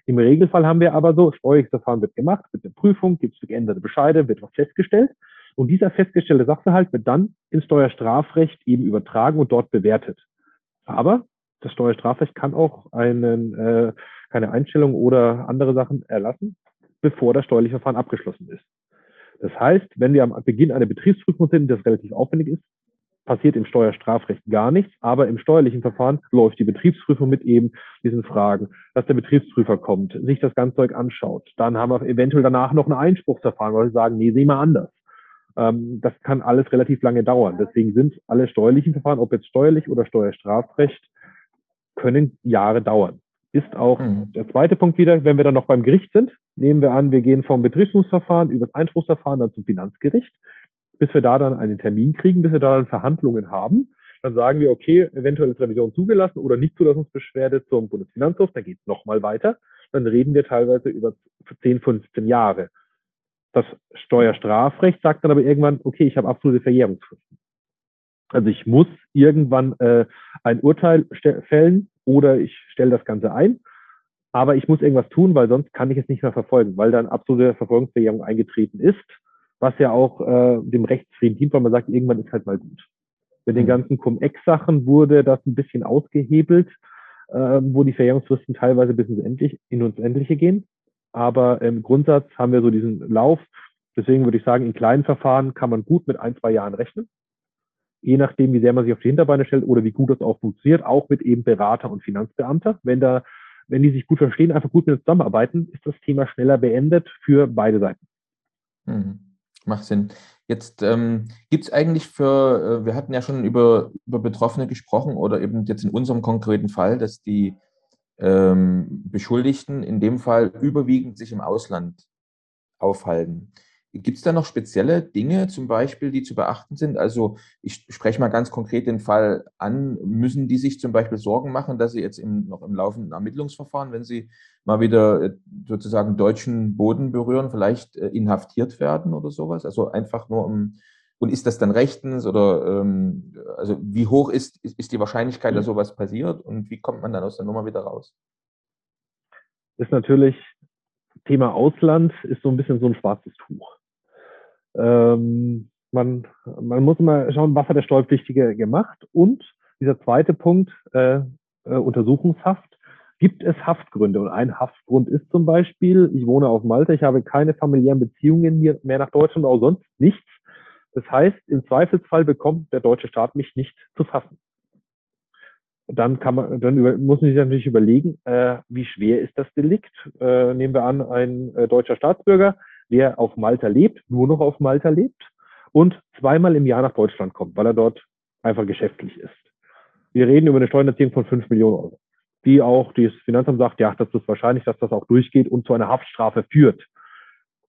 Im Regelfall haben wir aber so, steuerliches Verfahren wird gemacht, wird eine Prüfung, gibt es geänderte Bescheide, wird was festgestellt. Und dieser festgestellte Sachverhalt wird dann ins Steuerstrafrecht eben übertragen und dort bewertet. Aber das Steuerstrafrecht kann auch einen, äh, keine Einstellung oder andere Sachen erlassen, bevor das steuerliche Verfahren abgeschlossen ist. Das heißt, wenn wir am Beginn einer Betriebsprüfung sind, das relativ aufwendig ist, passiert im Steuerstrafrecht gar nichts, aber im steuerlichen Verfahren läuft die Betriebsprüfung mit eben diesen Fragen, dass der Betriebsprüfer kommt, sich das ganze Zeug anschaut. Dann haben wir eventuell danach noch ein Einspruchsverfahren, weil sie sagen, nee, sehen wir anders. Ähm, das kann alles relativ lange dauern. Deswegen sind alle steuerlichen Verfahren, ob jetzt steuerlich oder Steuerstrafrecht, können Jahre dauern. Ist auch mhm. der zweite Punkt wieder, wenn wir dann noch beim Gericht sind, nehmen wir an, wir gehen vom Betriebsprüfungsverfahren über das Einspruchsverfahren dann zum Finanzgericht bis wir da dann einen Termin kriegen, bis wir da dann Verhandlungen haben. Dann sagen wir, okay, eventuell ist Revision zugelassen oder nicht Zulassungsbeschwerde zum Bundesfinanzhof, dann geht es nochmal weiter. Dann reden wir teilweise über 10, 15 Jahre. Das Steuerstrafrecht sagt dann aber irgendwann, okay, ich habe absolute Verjährungsfristen. Also ich muss irgendwann äh, ein Urteil fällen oder ich stelle das Ganze ein, aber ich muss irgendwas tun, weil sonst kann ich es nicht mehr verfolgen, weil dann absolute Verfolgungsverjährung eingetreten ist was ja auch äh, dem Rechtsfrieden dient, weil man sagt, irgendwann ist halt mal gut. Mit den mhm. ganzen Cum-Ex-Sachen wurde das ein bisschen ausgehebelt, äh, wo die Verjährungsfristen teilweise bis ins, Endlich, in uns Endliche gehen. Aber im Grundsatz haben wir so diesen Lauf. Deswegen würde ich sagen, in kleinen Verfahren kann man gut mit ein, zwei Jahren rechnen. Je nachdem, wie sehr man sich auf die Hinterbeine stellt oder wie gut das auch funktioniert, auch mit eben Berater und Finanzbeamter. Wenn da, wenn die sich gut verstehen, einfach gut mit zusammenarbeiten, ist das Thema schneller beendet für beide Seiten. Mhm. Macht Sinn. Jetzt ähm, gibt es eigentlich für, äh, wir hatten ja schon über, über Betroffene gesprochen oder eben jetzt in unserem konkreten Fall, dass die ähm, Beschuldigten in dem Fall überwiegend sich im Ausland aufhalten. Gibt es da noch spezielle Dinge zum Beispiel, die zu beachten sind? Also ich spreche mal ganz konkret den Fall an. Müssen die sich zum Beispiel Sorgen machen, dass sie jetzt im, noch im laufenden Ermittlungsverfahren, wenn sie mal wieder äh, sozusagen deutschen Boden berühren, vielleicht äh, inhaftiert werden oder sowas? Also einfach nur um, und ist das dann rechtens oder ähm, also wie hoch ist, ist, ist die Wahrscheinlichkeit, dass mhm. sowas passiert und wie kommt man dann aus der Nummer wieder raus? Ist natürlich Thema Ausland ist so ein bisschen so ein schwarzes Tuch. Ähm, man, man muss mal schauen, was hat der Steuerpflichtige gemacht. Und dieser zweite Punkt, äh, äh, Untersuchungshaft. Gibt es Haftgründe? Und ein Haftgrund ist zum Beispiel, ich wohne auf Malta, ich habe keine familiären Beziehungen mehr nach Deutschland, auch sonst nichts. Das heißt, im Zweifelsfall bekommt der deutsche Staat mich nicht zu fassen. Dann kann man, dann über, muss man sich natürlich überlegen, äh, wie schwer ist das Delikt? Äh, nehmen wir an, ein äh, deutscher Staatsbürger der auf Malta lebt, nur noch auf Malta lebt und zweimal im Jahr nach Deutschland kommt, weil er dort einfach geschäftlich ist. Wir reden über eine Steuererziehung von 5 Millionen Euro, die auch das Finanzamt sagt, ja, das ist wahrscheinlich, dass das auch durchgeht und zu einer Haftstrafe führt.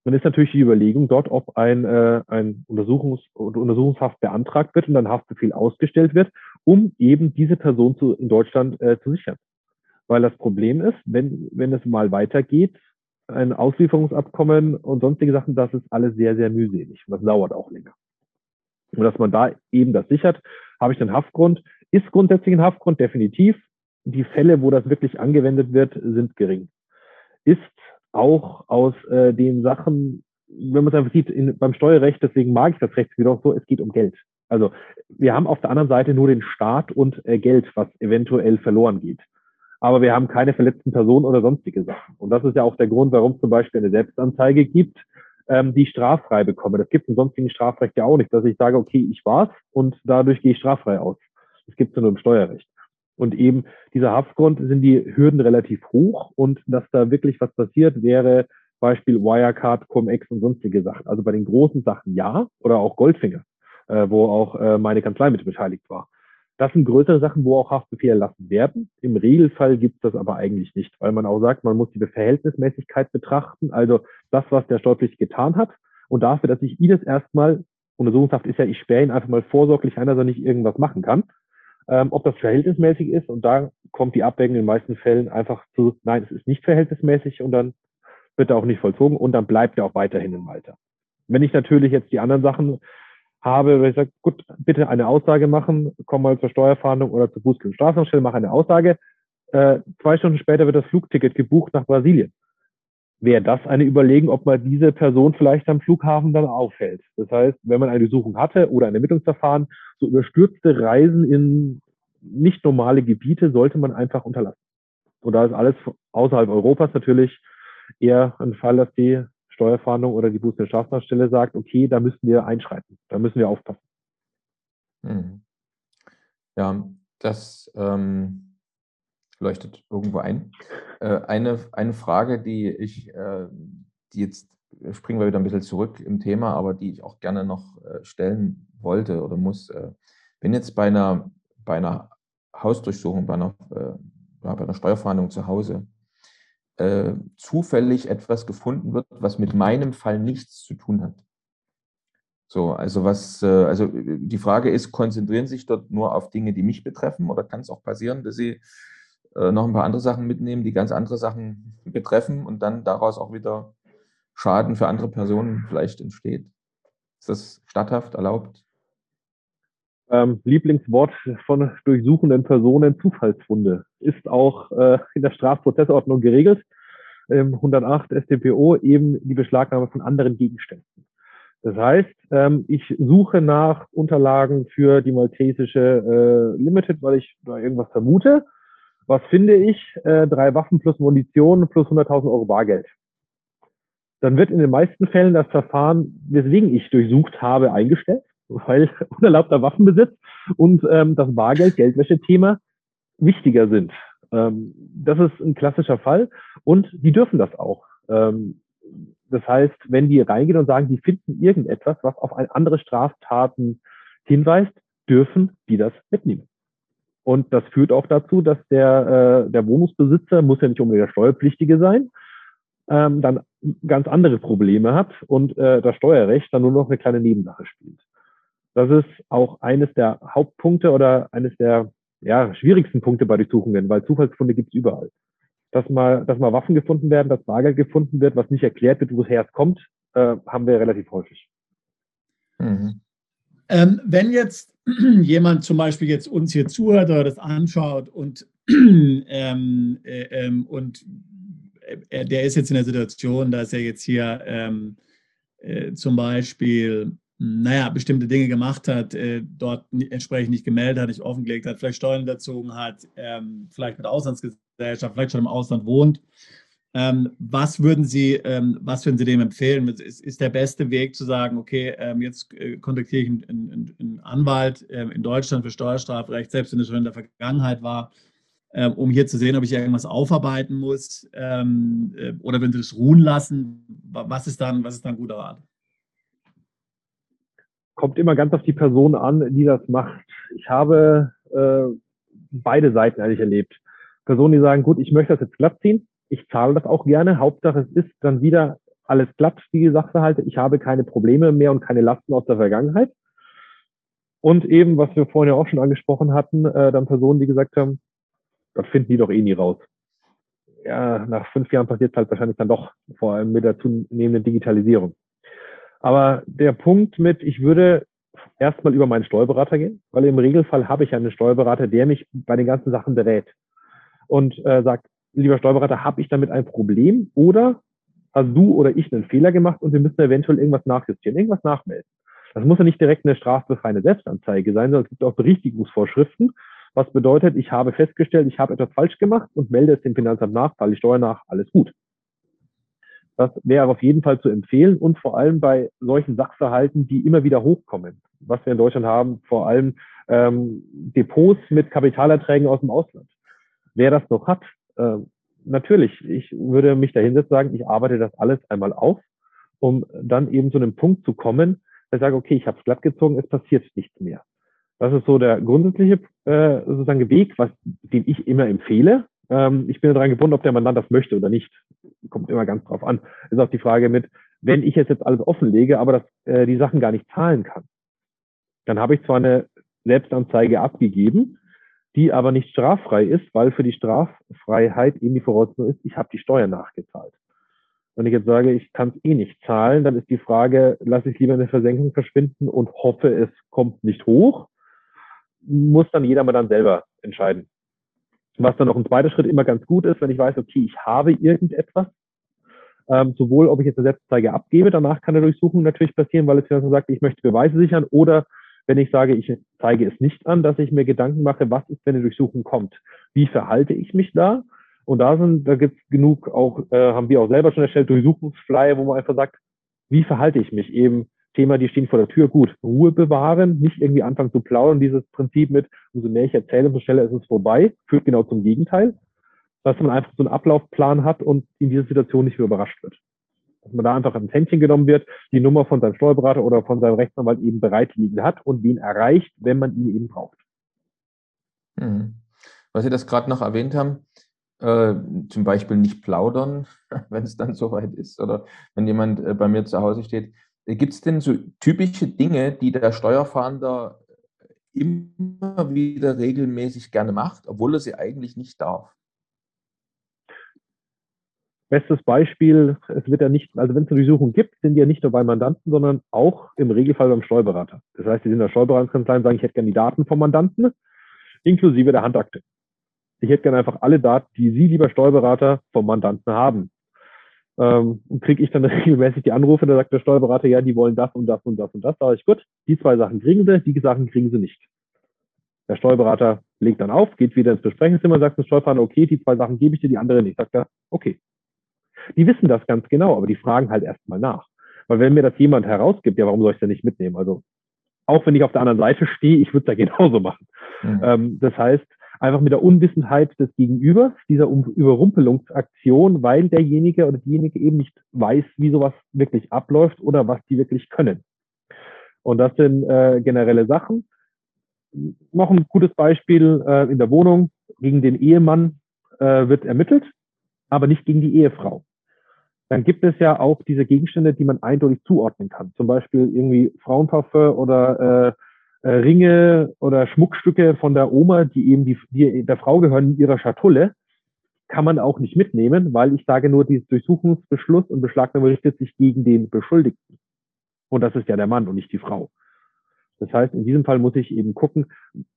Dann ist natürlich die Überlegung dort, ob ein, äh, ein Untersuchungs Untersuchungshaft beantragt wird und ein Haftbefehl ausgestellt wird, um eben diese Person zu, in Deutschland äh, zu sichern. Weil das Problem ist, wenn, wenn es mal weitergeht, ein Auslieferungsabkommen und sonstige Sachen, das ist alles sehr, sehr mühselig und das dauert auch länger. Und dass man da eben das sichert, habe ich den Haftgrund. Ist grundsätzlich ein Haftgrund, definitiv. Die Fälle, wo das wirklich angewendet wird, sind gering. Ist auch aus äh, den Sachen, wenn man es einfach sieht, in, beim Steuerrecht, deswegen mag ich das Recht wieder auch so, es geht um Geld. Also wir haben auf der anderen Seite nur den Staat und äh, Geld, was eventuell verloren geht aber wir haben keine verletzten Personen oder sonstige Sachen. Und das ist ja auch der Grund, warum es zum Beispiel eine Selbstanzeige gibt, ähm, die ich straffrei bekomme. Das gibt es im sonstigen Strafrecht ja auch nicht, dass ich sage, okay, ich war's und dadurch gehe ich straffrei aus. Das gibt es nur im Steuerrecht. Und eben dieser Haftgrund sind die Hürden relativ hoch und dass da wirklich was passiert, wäre Beispiel Wirecard, Cum-Ex und sonstige Sachen. Also bei den großen Sachen ja oder auch Goldfinger, äh, wo auch äh, meine Kanzlei mit beteiligt war. Das sind größere Sachen, wo auch Haftbefehle erlassen werden. Im Regelfall gibt es das aber eigentlich nicht, weil man auch sagt, man muss die Verhältnismäßigkeit betrachten, also das, was der Steuerpflichtige getan hat. Und dafür, dass ich ihn das erstmal, Untersuchungshaft ist ja, ich sperre ihn einfach mal vorsorglich ein, dass er nicht irgendwas machen kann. ähm, ob das verhältnismäßig ist. Und da kommt die Abwägung in den meisten Fällen einfach zu, nein, es ist nicht verhältnismäßig und dann wird er auch nicht vollzogen und dann bleibt er auch weiterhin in Malta. Wenn ich natürlich jetzt die anderen Sachen habe, wenn ich sage, gut, bitte eine Aussage machen, komm mal zur Steuerfahndung oder zur Bußgeld- und Strafanstelle, mach eine Aussage. Äh, zwei Stunden später wird das Flugticket gebucht nach Brasilien. Wäre das eine Überlegung, ob man diese Person vielleicht am Flughafen dann aufhält? Das heißt, wenn man eine Durchsuchung hatte oder ein Ermittlungsverfahren, so überstürzte Reisen in nicht normale Gebiete sollte man einfach unterlassen. Und da ist alles außerhalb Europas natürlich eher ein Fall, dass die Steuerfahndung oder die Buß- und Strafmaßstelle sagt, okay, da müssen wir einschreiten, da müssen wir aufpassen. Hm. Ja, das ähm, leuchtet irgendwo ein. Äh, eine, eine Frage, die ich, äh, die jetzt springen wir wieder ein bisschen zurück im Thema, aber die ich auch gerne noch äh, stellen wollte oder muss. Äh, wenn jetzt bei einer, bei einer Hausdurchsuchung, bei einer, äh, bei einer Steuerfahndung zu Hause äh, zufällig etwas gefunden wird, was mit meinem Fall nichts zu tun hat. So, also was, äh, also die Frage ist, konzentrieren sich dort nur auf Dinge, die mich betreffen, oder kann es auch passieren, dass Sie äh, noch ein paar andere Sachen mitnehmen, die ganz andere Sachen betreffen und dann daraus auch wieder Schaden für andere Personen vielleicht entsteht? Ist das statthaft erlaubt? Ähm, Lieblingswort von durchsuchenden Personen, Zufallsfunde, ist auch äh, in der Strafprozessordnung geregelt. Ähm, 108 StPO eben die Beschlagnahme von anderen Gegenständen. Das heißt, ähm, ich suche nach Unterlagen für die maltesische äh, Limited, weil ich da irgendwas vermute. Was finde ich? Äh, drei Waffen plus Munition plus 100.000 Euro Bargeld. Dann wird in den meisten Fällen das Verfahren, weswegen ich durchsucht habe, eingestellt weil unerlaubter Waffenbesitz und ähm, das Bargeld-Geldwäsche-Thema wichtiger sind. Ähm, das ist ein klassischer Fall und die dürfen das auch. Ähm, das heißt, wenn die reingehen und sagen, die finden irgendetwas, was auf andere Straftaten hinweist, dürfen die das mitnehmen. Und das führt auch dazu, dass der, äh, der Wohnungsbesitzer, muss ja nicht unbedingt der Steuerpflichtige sein, ähm, dann ganz andere Probleme hat und äh, das Steuerrecht dann nur noch eine kleine Nebensache spielt. Das ist auch eines der Hauptpunkte oder eines der ja, schwierigsten Punkte bei Durchsuchungen, weil Zufallsfunde gibt es überall. Dass mal, dass mal Waffen gefunden werden, dass Bargeld gefunden wird, was nicht erklärt wird, woher es kommt, äh, haben wir relativ häufig. Mhm. Ähm, wenn jetzt jemand zum Beispiel jetzt uns hier zuhört oder das anschaut und, ähm, äh, ähm, und äh, der ist jetzt in der Situation, dass er jetzt hier ähm, äh, zum Beispiel naja, bestimmte Dinge gemacht hat, äh, dort entsprechend nicht gemeldet hat, nicht offengelegt hat, vielleicht Steuern hinterzogen hat, ähm, vielleicht mit Auslandsgesellschaft, vielleicht schon im Ausland wohnt. Ähm, was, würden Sie, ähm, was würden Sie dem empfehlen? Ist, ist, der beste Weg zu sagen, okay, ähm, jetzt äh, kontaktiere ich einen, einen, einen Anwalt ähm, in Deutschland für Steuerstrafrecht, selbst wenn es schon in der Vergangenheit war, ähm, um hier zu sehen, ob ich irgendwas aufarbeiten muss? Äh, oder wenn Sie das ruhen lassen, was ist dann, was ist dann ein guter Rat? Kommt immer ganz auf die Person an, die das macht. Ich habe äh, beide Seiten eigentlich erlebt. Personen, die sagen, gut, ich möchte das jetzt glatt ziehen, ich zahle das auch gerne, Hauptsache es ist dann wieder alles glatt, die Sachverhalte, ich habe keine Probleme mehr und keine Lasten aus der Vergangenheit. Und eben, was wir vorhin ja auch schon angesprochen hatten, äh, dann Personen, die gesagt haben, das finden die doch eh nie raus. Ja, nach fünf Jahren passiert es halt wahrscheinlich dann doch, vor allem mit der zunehmenden Digitalisierung. Aber der Punkt mit, ich würde erstmal über meinen Steuerberater gehen, weil im Regelfall habe ich einen Steuerberater, der mich bei den ganzen Sachen berät und äh, sagt, lieber Steuerberater, habe ich damit ein Problem oder hast du oder ich einen Fehler gemacht und wir müssen eventuell irgendwas nachjustieren, irgendwas nachmelden. Das muss ja nicht direkt eine strafbefreiende Selbstanzeige sein, sondern es gibt auch Berichtigungsvorschriften, was bedeutet, ich habe festgestellt, ich habe etwas falsch gemacht und melde es dem Finanzamt nach, zahle die Steuer nach, alles gut. Das wäre auf jeden Fall zu empfehlen und vor allem bei solchen Sachverhalten, die immer wieder hochkommen. Was wir in Deutschland haben, vor allem ähm, Depots mit Kapitalerträgen aus dem Ausland. Wer das noch hat, äh, natürlich, ich würde mich dahinsetzen sagen, ich arbeite das alles einmal auf, um dann eben zu einem Punkt zu kommen, dass ich sage, okay, ich habe es glatt gezogen, es passiert nichts mehr. Das ist so der grundsätzliche äh, sozusagen Weg, was, den ich immer empfehle. Ähm, ich bin daran gebunden, ob der Mandant das möchte oder nicht. Kommt immer ganz drauf an. Ist auch die Frage mit, wenn ich jetzt, jetzt alles offenlege, aber das, äh, die Sachen gar nicht zahlen kann, dann habe ich zwar eine Selbstanzeige abgegeben, die aber nicht straffrei ist, weil für die Straffreiheit eben die Voraussetzung ist, ich habe die Steuer nachgezahlt. Wenn ich jetzt sage, ich kann es eh nicht zahlen, dann ist die Frage, lasse ich lieber eine Versenkung verschwinden und hoffe, es kommt nicht hoch, muss dann jeder mal dann selber entscheiden. Was dann noch ein zweiter Schritt immer ganz gut ist, wenn ich weiß, okay, ich habe irgendetwas, ähm, sowohl ob ich jetzt eine Selbstzeige abgebe, danach kann eine Durchsuchung natürlich passieren, weil es ja sagt, ich möchte Beweise sichern, oder wenn ich sage, ich zeige es nicht an, dass ich mir Gedanken mache, was ist, wenn eine Durchsuchung kommt? Wie verhalte ich mich da? Und da sind, da gibt es genug auch, äh, haben wir auch selber schon erstellt, Durchsuchungsflyer, wo man einfach sagt, wie verhalte ich mich? Eben Thema, die stehen vor der Tür, gut, Ruhe bewahren, nicht irgendwie anfangen zu plaudern. Dieses Prinzip mit, umso mehr ich erzähle, umso schneller ist es vorbei, führt genau zum Gegenteil, dass man einfach so einen Ablaufplan hat und in dieser Situation nicht mehr überrascht wird. Dass man da einfach ins Händchen genommen wird, die Nummer von seinem Steuerberater oder von seinem Rechtsanwalt eben bereit liegen hat und wen erreicht, wenn man ihn eben braucht. Hm. Was Sie das gerade noch erwähnt haben, äh, zum Beispiel nicht plaudern, wenn es dann soweit ist oder wenn jemand äh, bei mir zu Hause steht. Äh, Gibt es denn so typische Dinge, die der Steuerfahnder immer wieder regelmäßig gerne macht, obwohl er sie eigentlich nicht darf? Bestes Beispiel, es wird ja nicht, also wenn es eine Durchsuchung gibt, sind die ja nicht nur bei Mandanten, sondern auch im Regelfall beim Steuerberater. Das heißt, die sind in der Steuerberatungskanzlei und sagen, ich hätte gerne die Daten vom Mandanten, inklusive der Handakte. Ich hätte gerne einfach alle Daten, die Sie, lieber Steuerberater, vom Mandanten haben. Ähm, und kriege ich dann regelmäßig die Anrufe, da sagt der Steuerberater, ja, die wollen das und das und das und das. Da sage ich, gut, die zwei Sachen kriegen Sie, die Sachen kriegen Sie nicht. Der Steuerberater legt dann auf, geht wieder ins Besprechungszimmer, sagt dem Steuerberater, okay, die zwei Sachen gebe ich dir, die andere nicht. Sagt er, okay. Die wissen das ganz genau, aber die fragen halt erstmal nach. Weil wenn mir das jemand herausgibt, ja, warum soll ich es denn nicht mitnehmen? Also auch wenn ich auf der anderen Seite stehe, ich würde es ja genauso machen. Mhm. Ähm, das heißt, einfach mit der Unwissenheit des Gegenübers, dieser Überrumpelungsaktion, weil derjenige oder diejenige eben nicht weiß, wie sowas wirklich abläuft oder was die wirklich können. Und das sind äh, generelle Sachen. Noch ein gutes Beispiel äh, in der Wohnung. Gegen den Ehemann äh, wird ermittelt, aber nicht gegen die Ehefrau. Dann gibt es ja auch diese Gegenstände, die man eindeutig zuordnen kann. Zum Beispiel irgendwie Frauentaufe oder äh, Ringe oder Schmuckstücke von der Oma, die eben die, die der Frau gehören, in ihrer Schatulle, kann man auch nicht mitnehmen, weil ich sage nur, dieses Durchsuchungsbeschluss und Beschlagnahme richtet sich gegen den Beschuldigten. Und das ist ja der Mann und nicht die Frau. Das heißt, in diesem Fall muss ich eben gucken,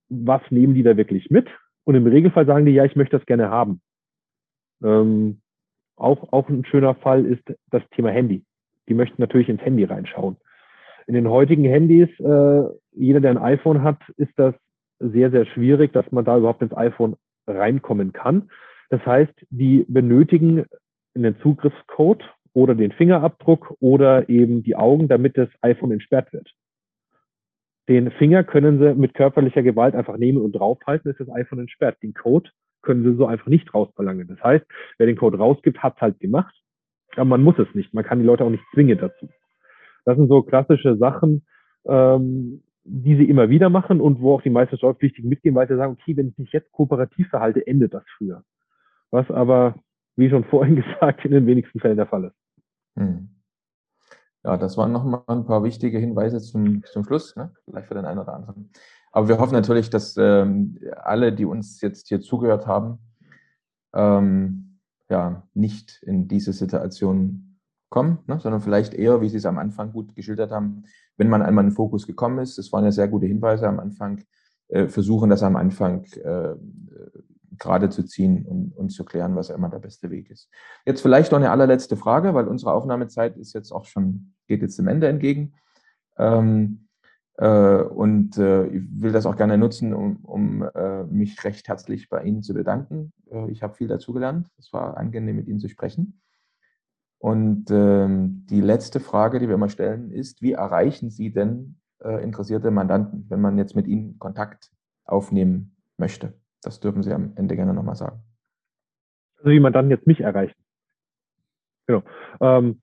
was nehmen die da wirklich mit? Und im Regelfall sagen die, ja, ich möchte das gerne haben. Ähm, auch, auch ein schöner Fall ist das Thema Handy. Die möchten natürlich ins Handy reinschauen. In den heutigen Handys, äh, jeder, der ein iPhone hat, ist das sehr, sehr schwierig, dass man da überhaupt ins iPhone reinkommen kann. Das heißt, die benötigen einen Zugriffscode oder den Fingerabdruck oder eben die Augen, damit das iPhone entsperrt wird. Den Finger können sie mit körperlicher Gewalt einfach nehmen und draufhalten, ist das iPhone entsperrt. Den Code können sie so einfach nicht rausverlangen. Das heißt, wer den Code rausgibt, hat es halt gemacht. Aber man muss es nicht. Man kann die Leute auch nicht zwingen dazu. Das sind so klassische Sachen, ähm, die sie immer wieder machen und wo auch die meisten Steuerpflichtigen mitgehen, weil sie sagen, okay, wenn ich mich jetzt kooperativ verhalte, endet das früher. Was aber, wie schon vorhin gesagt, in den wenigsten Fällen der Fall ist. Hm. Ja, das waren nochmal ein paar wichtige Hinweise zum, zum Schluss, ne? vielleicht für den einen oder anderen. Aber wir hoffen natürlich, dass ähm, alle, die uns jetzt hier zugehört haben, ähm, ja, nicht in diese Situation kommen, ne, sondern vielleicht eher, wie Sie es am Anfang gut geschildert haben, wenn man einmal in den Fokus gekommen ist, das waren ja sehr gute Hinweise am Anfang, äh, versuchen das am Anfang äh, gerade zu ziehen und, und zu klären, was immer der beste Weg ist. Jetzt vielleicht noch eine allerletzte Frage, weil unsere Aufnahmezeit ist jetzt auch schon, geht jetzt dem Ende entgegen. Ähm, äh, und äh, ich will das auch gerne nutzen, um, um äh, mich recht herzlich bei Ihnen zu bedanken. Ich habe viel dazugelernt. Es war angenehm, mit Ihnen zu sprechen. Und ähm, die letzte Frage, die wir immer stellen, ist, wie erreichen Sie denn äh, interessierte Mandanten, wenn man jetzt mit ihnen Kontakt aufnehmen möchte? Das dürfen Sie am Ende gerne nochmal sagen. Also wie Mandanten jetzt mich erreichen. Genau. Ähm,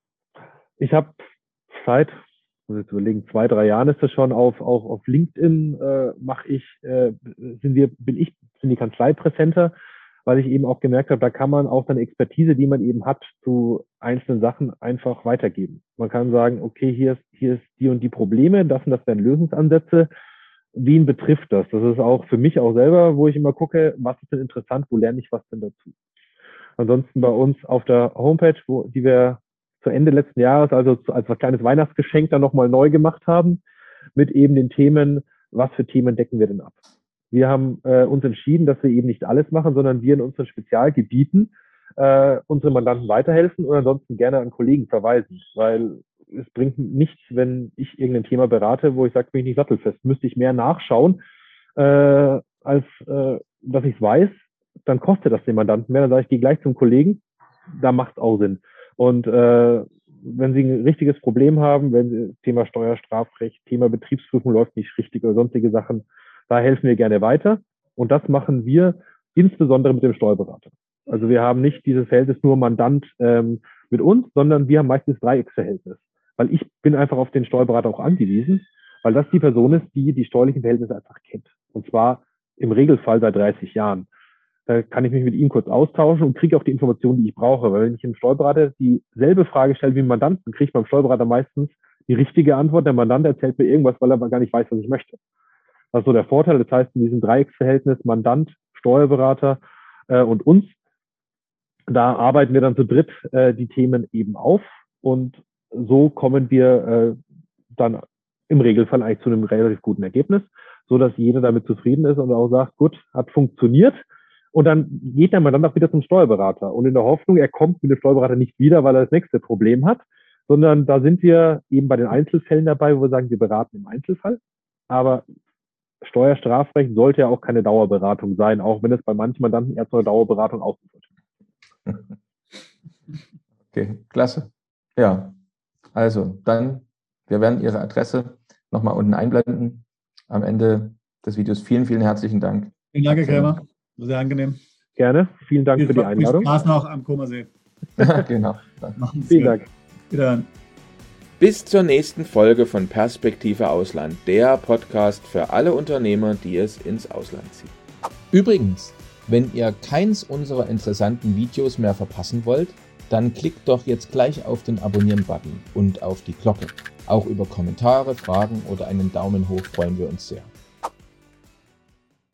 ich habe seit, muss jetzt überlegen, zwei, drei Jahren ist das schon auf, auch auf LinkedIn äh, mache ich, äh, sind wir, bin ich, sind die Kanzlei präsenter weil ich eben auch gemerkt habe, da kann man auch seine Expertise, die man eben hat, zu einzelnen Sachen einfach weitergeben. Man kann sagen, okay, hier ist, hier ist die und die Probleme, das und das wären Lösungsansätze. wen betrifft das? Das ist auch für mich auch selber, wo ich immer gucke, was ist denn interessant, wo lerne ich was denn dazu? Ansonsten bei uns auf der Homepage, wo, die wir zu Ende letzten Jahres, also als kleines Weihnachtsgeschenk dann nochmal neu gemacht haben, mit eben den Themen, was für Themen decken wir denn ab? Wir haben äh, uns entschieden, dass wir eben nicht alles machen, sondern wir in unseren Spezialgebieten äh, unsere Mandanten weiterhelfen und ansonsten gerne an Kollegen verweisen, weil es bringt nichts, wenn ich irgendein Thema berate, wo ich sage, bin ich nicht sattelfest. Müsste ich mehr nachschauen, äh, als äh, dass ich es weiß, dann kostet das den Mandanten mehr. Dann sage ich, gehe gleich zum Kollegen, da macht auch Sinn. Und äh, wenn Sie ein richtiges Problem haben, wenn Sie Thema Steuerstrafrecht, Thema Betriebsprüfung läuft nicht richtig oder sonstige Sachen, da helfen wir gerne weiter. Und das machen wir insbesondere mit dem Steuerberater. Also wir haben nicht dieses Verhältnis nur Mandant ähm, mit uns, sondern wir haben meistens Dreiecksverhältnis. Weil ich bin einfach auf den Steuerberater auch angewiesen, weil das die Person ist, die die steuerlichen Verhältnisse einfach kennt. Und zwar im Regelfall seit 30 Jahren. Da kann ich mich mit ihm kurz austauschen und kriege auch die Informationen, die ich brauche. Weil wenn ich dem Steuerberater dieselbe Frage stelle wie dem Mandanten, kriege ich beim Steuerberater meistens die richtige Antwort. Der Mandant erzählt mir irgendwas, weil er aber gar nicht weiß, was ich möchte. Das ist so der Vorteil. Das heißt, in diesem Dreiecksverhältnis Mandant, Steuerberater äh, und uns, da arbeiten wir dann zu dritt äh, die Themen eben auf und so kommen wir äh, dann im Regelfall eigentlich zu einem relativ guten Ergebnis, so dass jeder damit zufrieden ist und auch sagt, gut, hat funktioniert. Und dann geht der Mandant auch wieder zum Steuerberater und in der Hoffnung, er kommt mit dem Steuerberater nicht wieder, weil er das nächste Problem hat, sondern da sind wir eben bei den Einzelfällen dabei, wo wir sagen, wir beraten im Einzelfall. Aber Steuerstrafrecht sollte ja auch keine Dauerberatung sein, auch wenn es bei manchen Mandanten erst eine Dauerberatung ausgeführt wird. Okay, klasse. Ja, also dann, wir werden Ihre Adresse nochmal unten einblenden am Ende des Videos. Vielen, vielen herzlichen Dank. Vielen Dank, Herr Krämer. Sehr angenehm. Gerne. Vielen Dank viel, für die Einladung. Viel Spaß noch am Kummersee. genau. Vielen Dank. Wiederhören. Bis zur nächsten Folge von Perspektive Ausland, der Podcast für alle Unternehmer, die es ins Ausland ziehen. Übrigens, wenn ihr keins unserer interessanten Videos mehr verpassen wollt, dann klickt doch jetzt gleich auf den Abonnieren-Button und auf die Glocke. Auch über Kommentare, Fragen oder einen Daumen hoch freuen wir uns sehr.